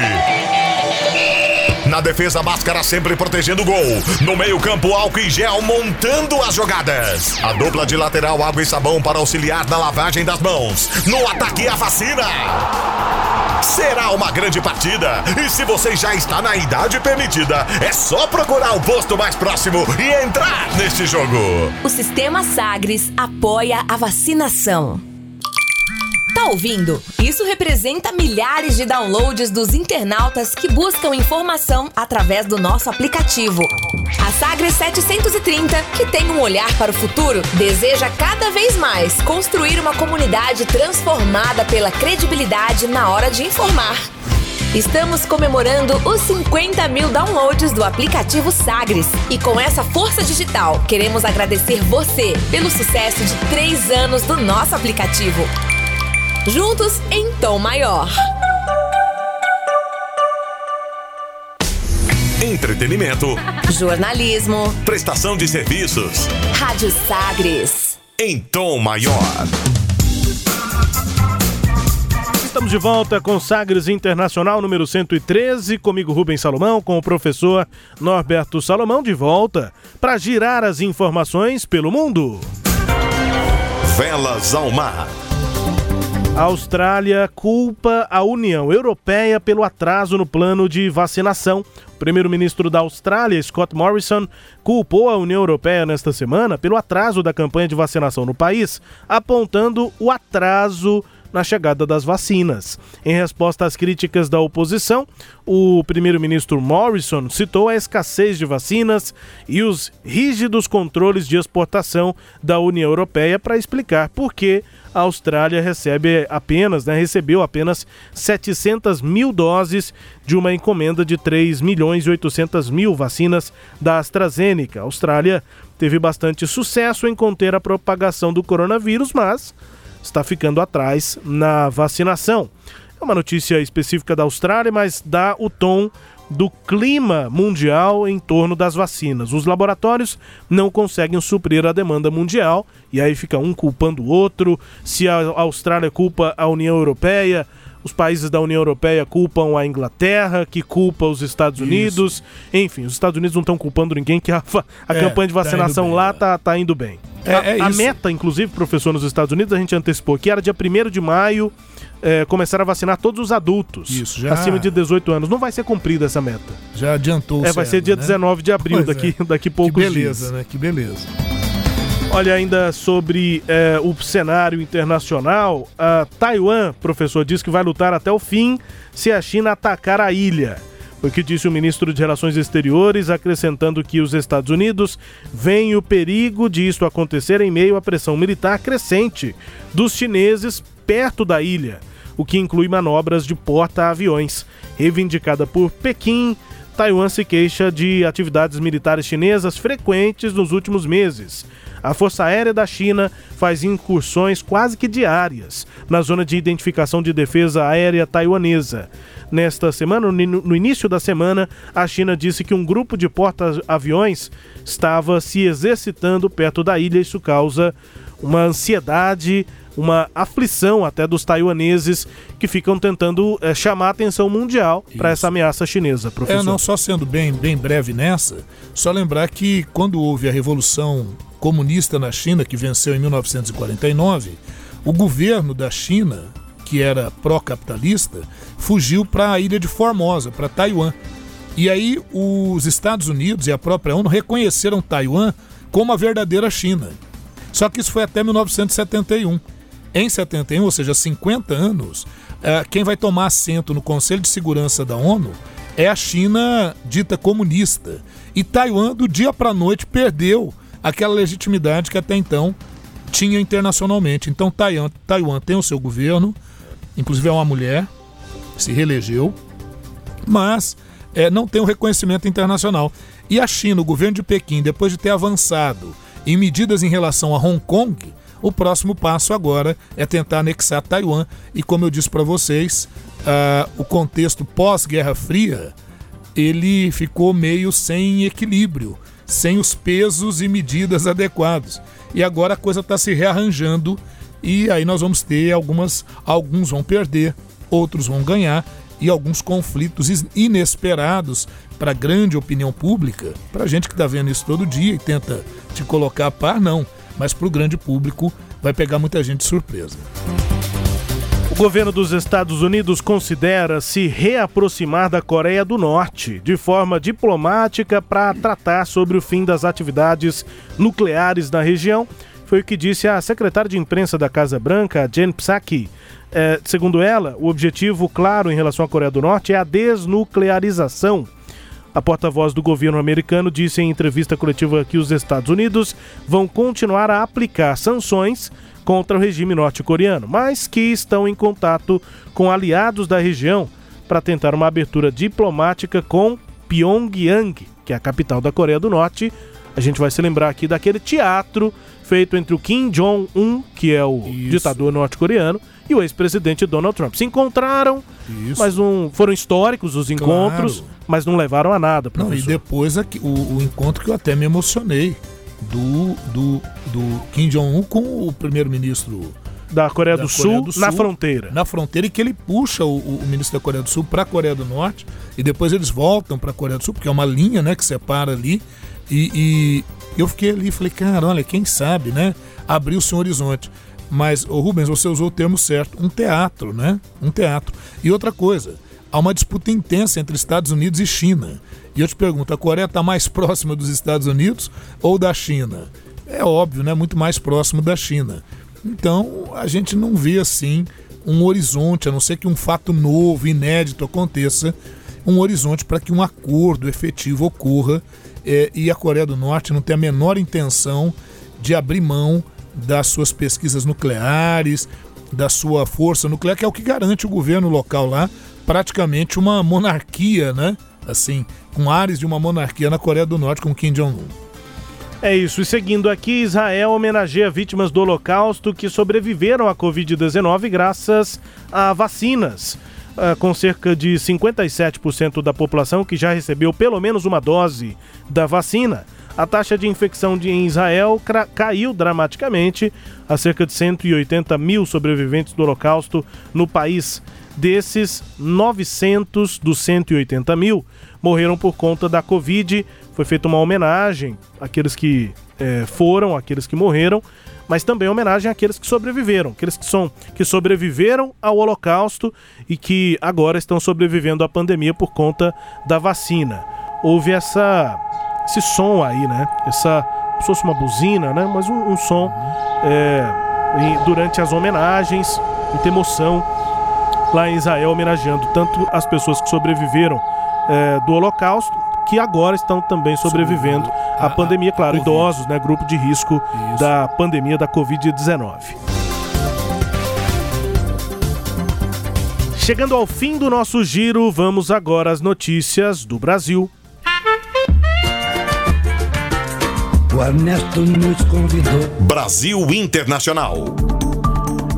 Na defesa, máscara sempre protegendo o gol. No meio-campo, álcool e gel montando as jogadas. A dupla de lateral, água e sabão para auxiliar na lavagem das mãos. No ataque, a vacina. Será uma grande partida. E se você já está na idade permitida, é só procurar o posto mais próximo e entrar neste jogo. O Sistema Sagres apoia a vacinação. Tá ouvindo? Isso representa milhares de downloads dos internautas que buscam informação através do nosso aplicativo. A Sagres 730, que tem um olhar para o futuro, deseja cada vez mais construir uma comunidade transformada pela credibilidade na hora de informar. Estamos comemorando os 50 mil downloads do aplicativo Sagres. E com essa força digital, queremos agradecer você pelo sucesso de três anos do nosso aplicativo. Juntos em tom maior. Entretenimento, Jornalismo. prestação de serviços Rádio Sagres. em tom maior. Estamos de volta com Sagres Internacional número 113, comigo Rubens Salomão, com o professor Norberto Salomão de volta para girar as informações pelo mundo. Velas ao mar. A Austrália culpa a União Europeia pelo atraso no plano de vacinação. O primeiro-ministro da Austrália, Scott Morrison, culpou a União Europeia nesta semana pelo atraso da campanha de vacinação no país, apontando o atraso na chegada das vacinas. Em resposta às críticas da oposição, o primeiro-ministro Morrison citou a escassez de vacinas e os rígidos controles de exportação da União Europeia para explicar por que a Austrália recebe apenas, né, recebeu apenas 700 mil doses de uma encomenda de 3 milhões e 800 mil vacinas da AstraZeneca. A Austrália teve bastante sucesso em conter a propagação do coronavírus, mas está ficando atrás na vacinação. É uma notícia específica da Austrália, mas dá o tom do clima mundial em torno das vacinas. Os laboratórios não conseguem suprir a demanda mundial e aí fica um culpando o outro. Se a Austrália culpa a União Europeia, os países da União Europeia culpam a Inglaterra, que culpa os Estados Unidos. Enfim, os Estados Unidos não estão culpando ninguém, que a, a É, campanha de tá vacinação indo bem, lá é. tá, tá indo bem. É- a, é a isso. meta, inclusive, professor, nos Estados Unidos, a gente antecipou que era dia 1 de maio é, começar a vacinar todos os adultos Isso, já- acima de 18 anos. Não vai ser cumprida essa meta. Já adiantou o É, vai ser dia né? 19 de abril, Pois daqui, é. daqui Que poucos beleza, dias. né? Que beleza. Olha, ainda sobre eh, o cenário internacional, a Taiwan, professor, diz que vai lutar até o fim se a China atacar a ilha. Foi o que disse o ministro de Relações Exteriores, acrescentando que os Estados Unidos veem o perigo de isto acontecer em meio à pressão militar crescente dos chineses perto da ilha, o que inclui manobras de porta-aviões. Reivindicada por Pequim, Taiwan se queixa de atividades militares chinesas frequentes nos últimos meses. A Força Aérea da China faz incursões quase que diárias na zona de identificação de defesa aérea taiwanesa. Nesta semana, no início da semana, a China disse que um grupo de porta-aviões estava se exercitando perto da ilha. Isso causa uma ansiedade, uma aflição até dos taiwaneses que ficam tentando eh, chamar a atenção mundial para essa ameaça chinesa, professor. É, não só sendo bem, bem breve nessa, só lembrar que quando houve a Revolução Comunista na China, que venceu em 1949, o governo da China, que era pró-capitalista, fugiu para a ilha de Formosa, para Taiwan. E aí os Estados Unidos e a própria ONU reconheceram Taiwan como a verdadeira China. Só que isso foi até 1971. Em 71, ou seja, 50 anos, eh, quem vai tomar assento no Conselho de Segurança da ONU é a China dita comunista. E Taiwan, do dia para a noite, perdeu aquela legitimidade que até então tinha internacionalmente. Então, Taiwan, Taiwan tem o seu governo, inclusive é uma mulher, se reelegeu, mas eh, não tem o reconhecimento internacional. E a China, o governo de Pequim, depois de ter avançado em medidas em relação a Hong Kong, o próximo passo agora é tentar anexar Taiwan. E como eu disse para vocês, ah, o contexto pós-Guerra Fria ele ficou meio sem equilíbrio, sem os pesos e medidas adequados. E agora a coisa está se rearranjando e aí nós vamos ter algumas, alguns vão perder, outros vão ganhar e alguns conflitos inesperados para a grande opinião pública, para a gente que está vendo isso todo dia e tenta te colocar a par, não. Mas para o grande público vai pegar muita gente de surpresa. O governo dos Estados Unidos considera se reaproximar da Coreia do Norte de forma diplomática para tratar sobre o fim das atividades nucleares na região. Foi o que disse a secretária de imprensa da Casa Branca, Jen Psaki. É, segundo ela, o objetivo claro em relação à Coreia do Norte é a desnuclearização. A porta-voz do governo americano disse em entrevista coletiva que os Estados Unidos vão continuar a aplicar sanções contra o regime norte-coreano, mas que estão em contato com aliados da região para tentar uma abertura diplomática com Pyongyang, que é a capital da Coreia do Norte. A gente vai se lembrar aqui daquele teatro feito entre o Kim Jong-un, que é o ditador norte-coreano, e o ex-presidente Donald Trump. Se encontraram, Isso. mas não foram históricos os encontros, mas não levaram a nada, Não, e depois aqui, o, o encontro que eu até me emocionei do, do, do Kim Jong-un com o primeiro-ministro da Coreia, da do, Coreia Sul, do na Sul, fronteira. Na fronteira e que ele puxa o, o ministro da Coreia do Sul para a Coreia do Norte e depois eles voltam para a Coreia do Sul, porque é uma linha né, que separa ali. E, e eu fiquei ali e falei, cara, olha, quem sabe, né? Abriu-se um horizonte. Mas, ô Rubens, você usou o termo certo, um teatro, né? Um teatro. E outra coisa, há uma disputa intensa entre Estados Unidos e China. E eu te pergunto, a Coreia está mais próxima dos Estados Unidos ou da China? É óbvio, né? Muito mais próximo da China. Então, a gente não vê assim um horizonte, a não ser que um fato novo, inédito aconteça, um horizonte para que um acordo efetivo ocorra é, e a Coreia do Norte não tem a menor intenção de abrir mão das suas pesquisas nucleares, da sua força nuclear, que é o que garante o governo local lá, praticamente uma monarquia, né? Assim, com ares de uma monarquia na Coreia do Norte com Kim Jong-un. É isso, e seguindo aqui, Israel homenageia vítimas do Holocausto que sobreviveram à Covid-19 graças a vacinas. Ah, com cerca de 57% da população que já recebeu pelo menos uma dose da vacina. A taxa de infecção em Israel caiu dramaticamente a cerca de 180 mil sobreviventes do Holocausto no país. Desses, 900 dos 180 mil morreram por conta da Covid. Foi feita uma homenagem àqueles que eh, foram, àqueles que morreram, mas também homenagem àqueles que sobreviveram, aqueles que, são, que sobreviveram ao Holocausto e que agora estão sobrevivendo à pandemia por conta da vacina. Houve essa, esse som aí, né? Essa, se fosse uma buzina, né? Mas um, um som é, durante as homenagens, muita emoção lá em Israel, homenageando tanto as pessoas que sobreviveram é, do Holocausto, que agora estão também sobrevivendo à pandemia, claro, idosos, né? Grupo de risco da pandemia da Covid-19. Chegando ao fim do nosso giro, vamos agora às notícias do Brasil. O Ernesto nos convidou. Brasil Internacional.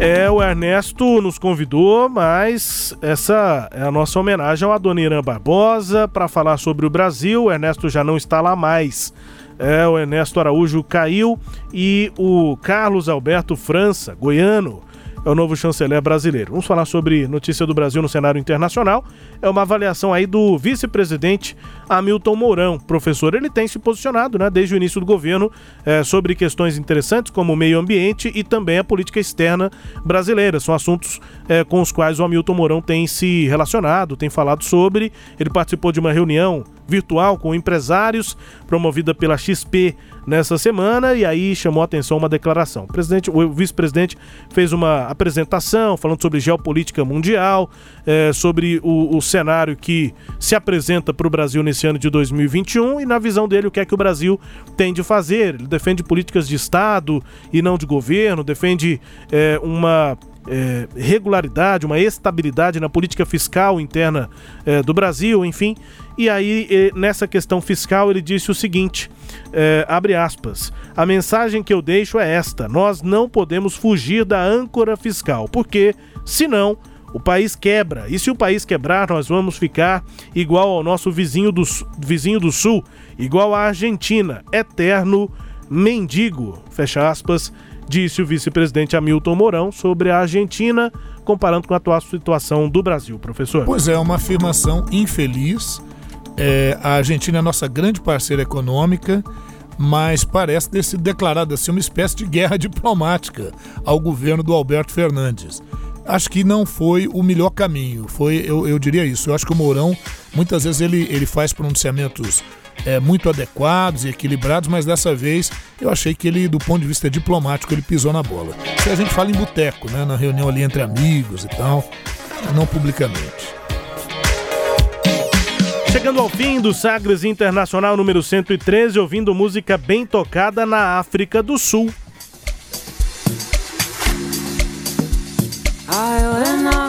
É, o Ernesto nos convidou, mas essa é a nossa homenagem ao Adoniran Barbosa para falar sobre o Brasil. O Ernesto já não está lá mais. É, o Ernesto Araújo caiu e o Carlos Alberto França, goiano, é o novo chanceler brasileiro. Vamos falar sobre notícia do Brasil no cenário internacional. É uma avaliação aí do vice-presidente Hamilton Mourão. Professor, ele tem se posicionado né, desde o início do governo eh, sobre questões interessantes como o meio ambiente e também a política externa brasileira. São assuntos eh, com os quais o Hamilton Mourão tem se relacionado, tem falado sobre. Ele participou de uma reunião virtual com empresários promovida pela XP nessa semana e aí chamou a atenção uma declaração. O, presidente, o vice-presidente fez uma apresentação falando sobre geopolítica mundial, eh, sobre o, o cenário que se apresenta para o Brasil nesse ano de 2021 e na visão dele o que é que o Brasil tem de fazer. Ele defende políticas de Estado e não de governo, defende eh, uma é, regularidade, uma estabilidade na política fiscal interna é, do Brasil, enfim. E aí, nessa questão fiscal, ele disse o seguinte: é, abre aspas, a mensagem que eu deixo é esta: nós não podemos fugir da âncora fiscal, porque, senão, o país quebra. E se o país quebrar, nós vamos ficar igual ao nosso vizinho do, vizinho do sul, igual à Argentina, eterno mendigo. Fecha aspas disse o vice-presidente Hamilton Mourão sobre a Argentina, comparando com a atual situação do Brasil, professor. Pois é, uma afirmação infeliz. É, a Argentina é nossa grande parceira econômica, mas parece ter sido declarada assim uma espécie de guerra diplomática ao governo do Alberto Fernandes. Acho que não foi o melhor caminho, foi, eu, eu diria isso. Eu acho que o Mourão, muitas vezes, ele, ele faz pronunciamentos é, muito adequados e equilibrados, mas dessa vez eu achei que ele, do ponto de vista diplomático, ele pisou na bola. Se a gente fala em boteco, né, na reunião ali entre amigos e tal, não publicamente. Chegando ao fim do Sagres Internacional número 113, ouvindo música bem tocada na África do Sul. I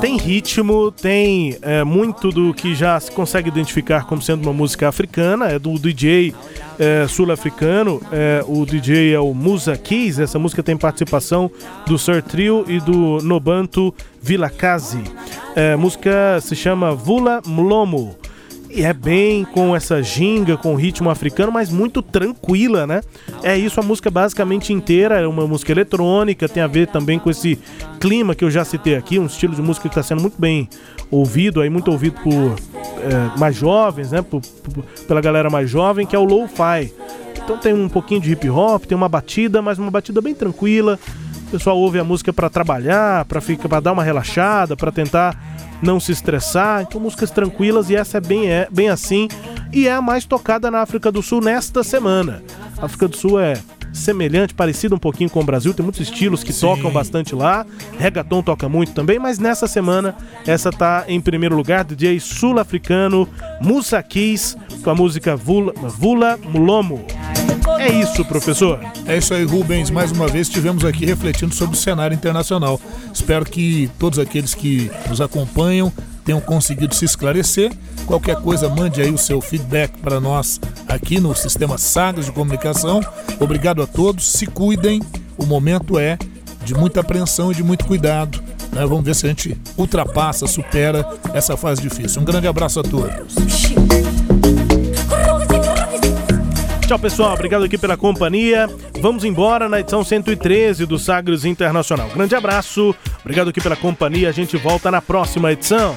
Tem ritmo, tem é, muito do que já se consegue identificar como sendo uma música africana, é do DJ é, sul-africano, é, o DJ é o Musa Keys, essa música tem participação do Sir Trio e do Nobanto Vilakazi. É, música se chama Vula Mlomo. E é bem com essa ginga, com ritmo africano, mas muito tranquila, né? É isso, a música basicamente inteira é uma música eletrônica, tem a ver também com esse clima que eu já citei aqui, um estilo de música que está sendo muito bem ouvido, aí muito ouvido por é, mais jovens, né? Por- por- pela galera mais jovem, que é o lo-fi. Então tem um pouquinho de hip hop, tem uma batida, mas uma batida bem tranquila. O pessoal ouve a música para trabalhar, para ficar, para dar uma relaxada, para tentar não se estressar. Então músicas tranquilas e essa é bem é bem assim e é a mais tocada na África do Sul nesta semana. A África do Sul é semelhante, parecido um pouquinho com o Brasil, tem muitos estilos que tocam bastante lá. Reggaeton toca muito também, mas nessa semana essa tá em primeiro lugar, DJ sul-africano Musa Keys com a música Vula, Vula Mulomo. É isso, professor. É isso aí, Rubens. Mais uma vez estivemos aqui refletindo sobre o cenário internacional. Espero que todos aqueles que nos acompanham tenham conseguido se esclarecer. Qualquer coisa, mande aí o seu feedback para nós aqui no Sistema Sagres de Comunicação. Obrigado a todos, se cuidem. O momento é de muita apreensão e de muito cuidado. né? Vamos ver se a gente ultrapassa, supera essa fase difícil. Um grande abraço a todos. Tchau, pessoal. Obrigado aqui pela companhia. Vamos embora na edição 113 do Sagres Internacional. Grande abraço. Obrigado aqui pela companhia. A gente volta na próxima edição.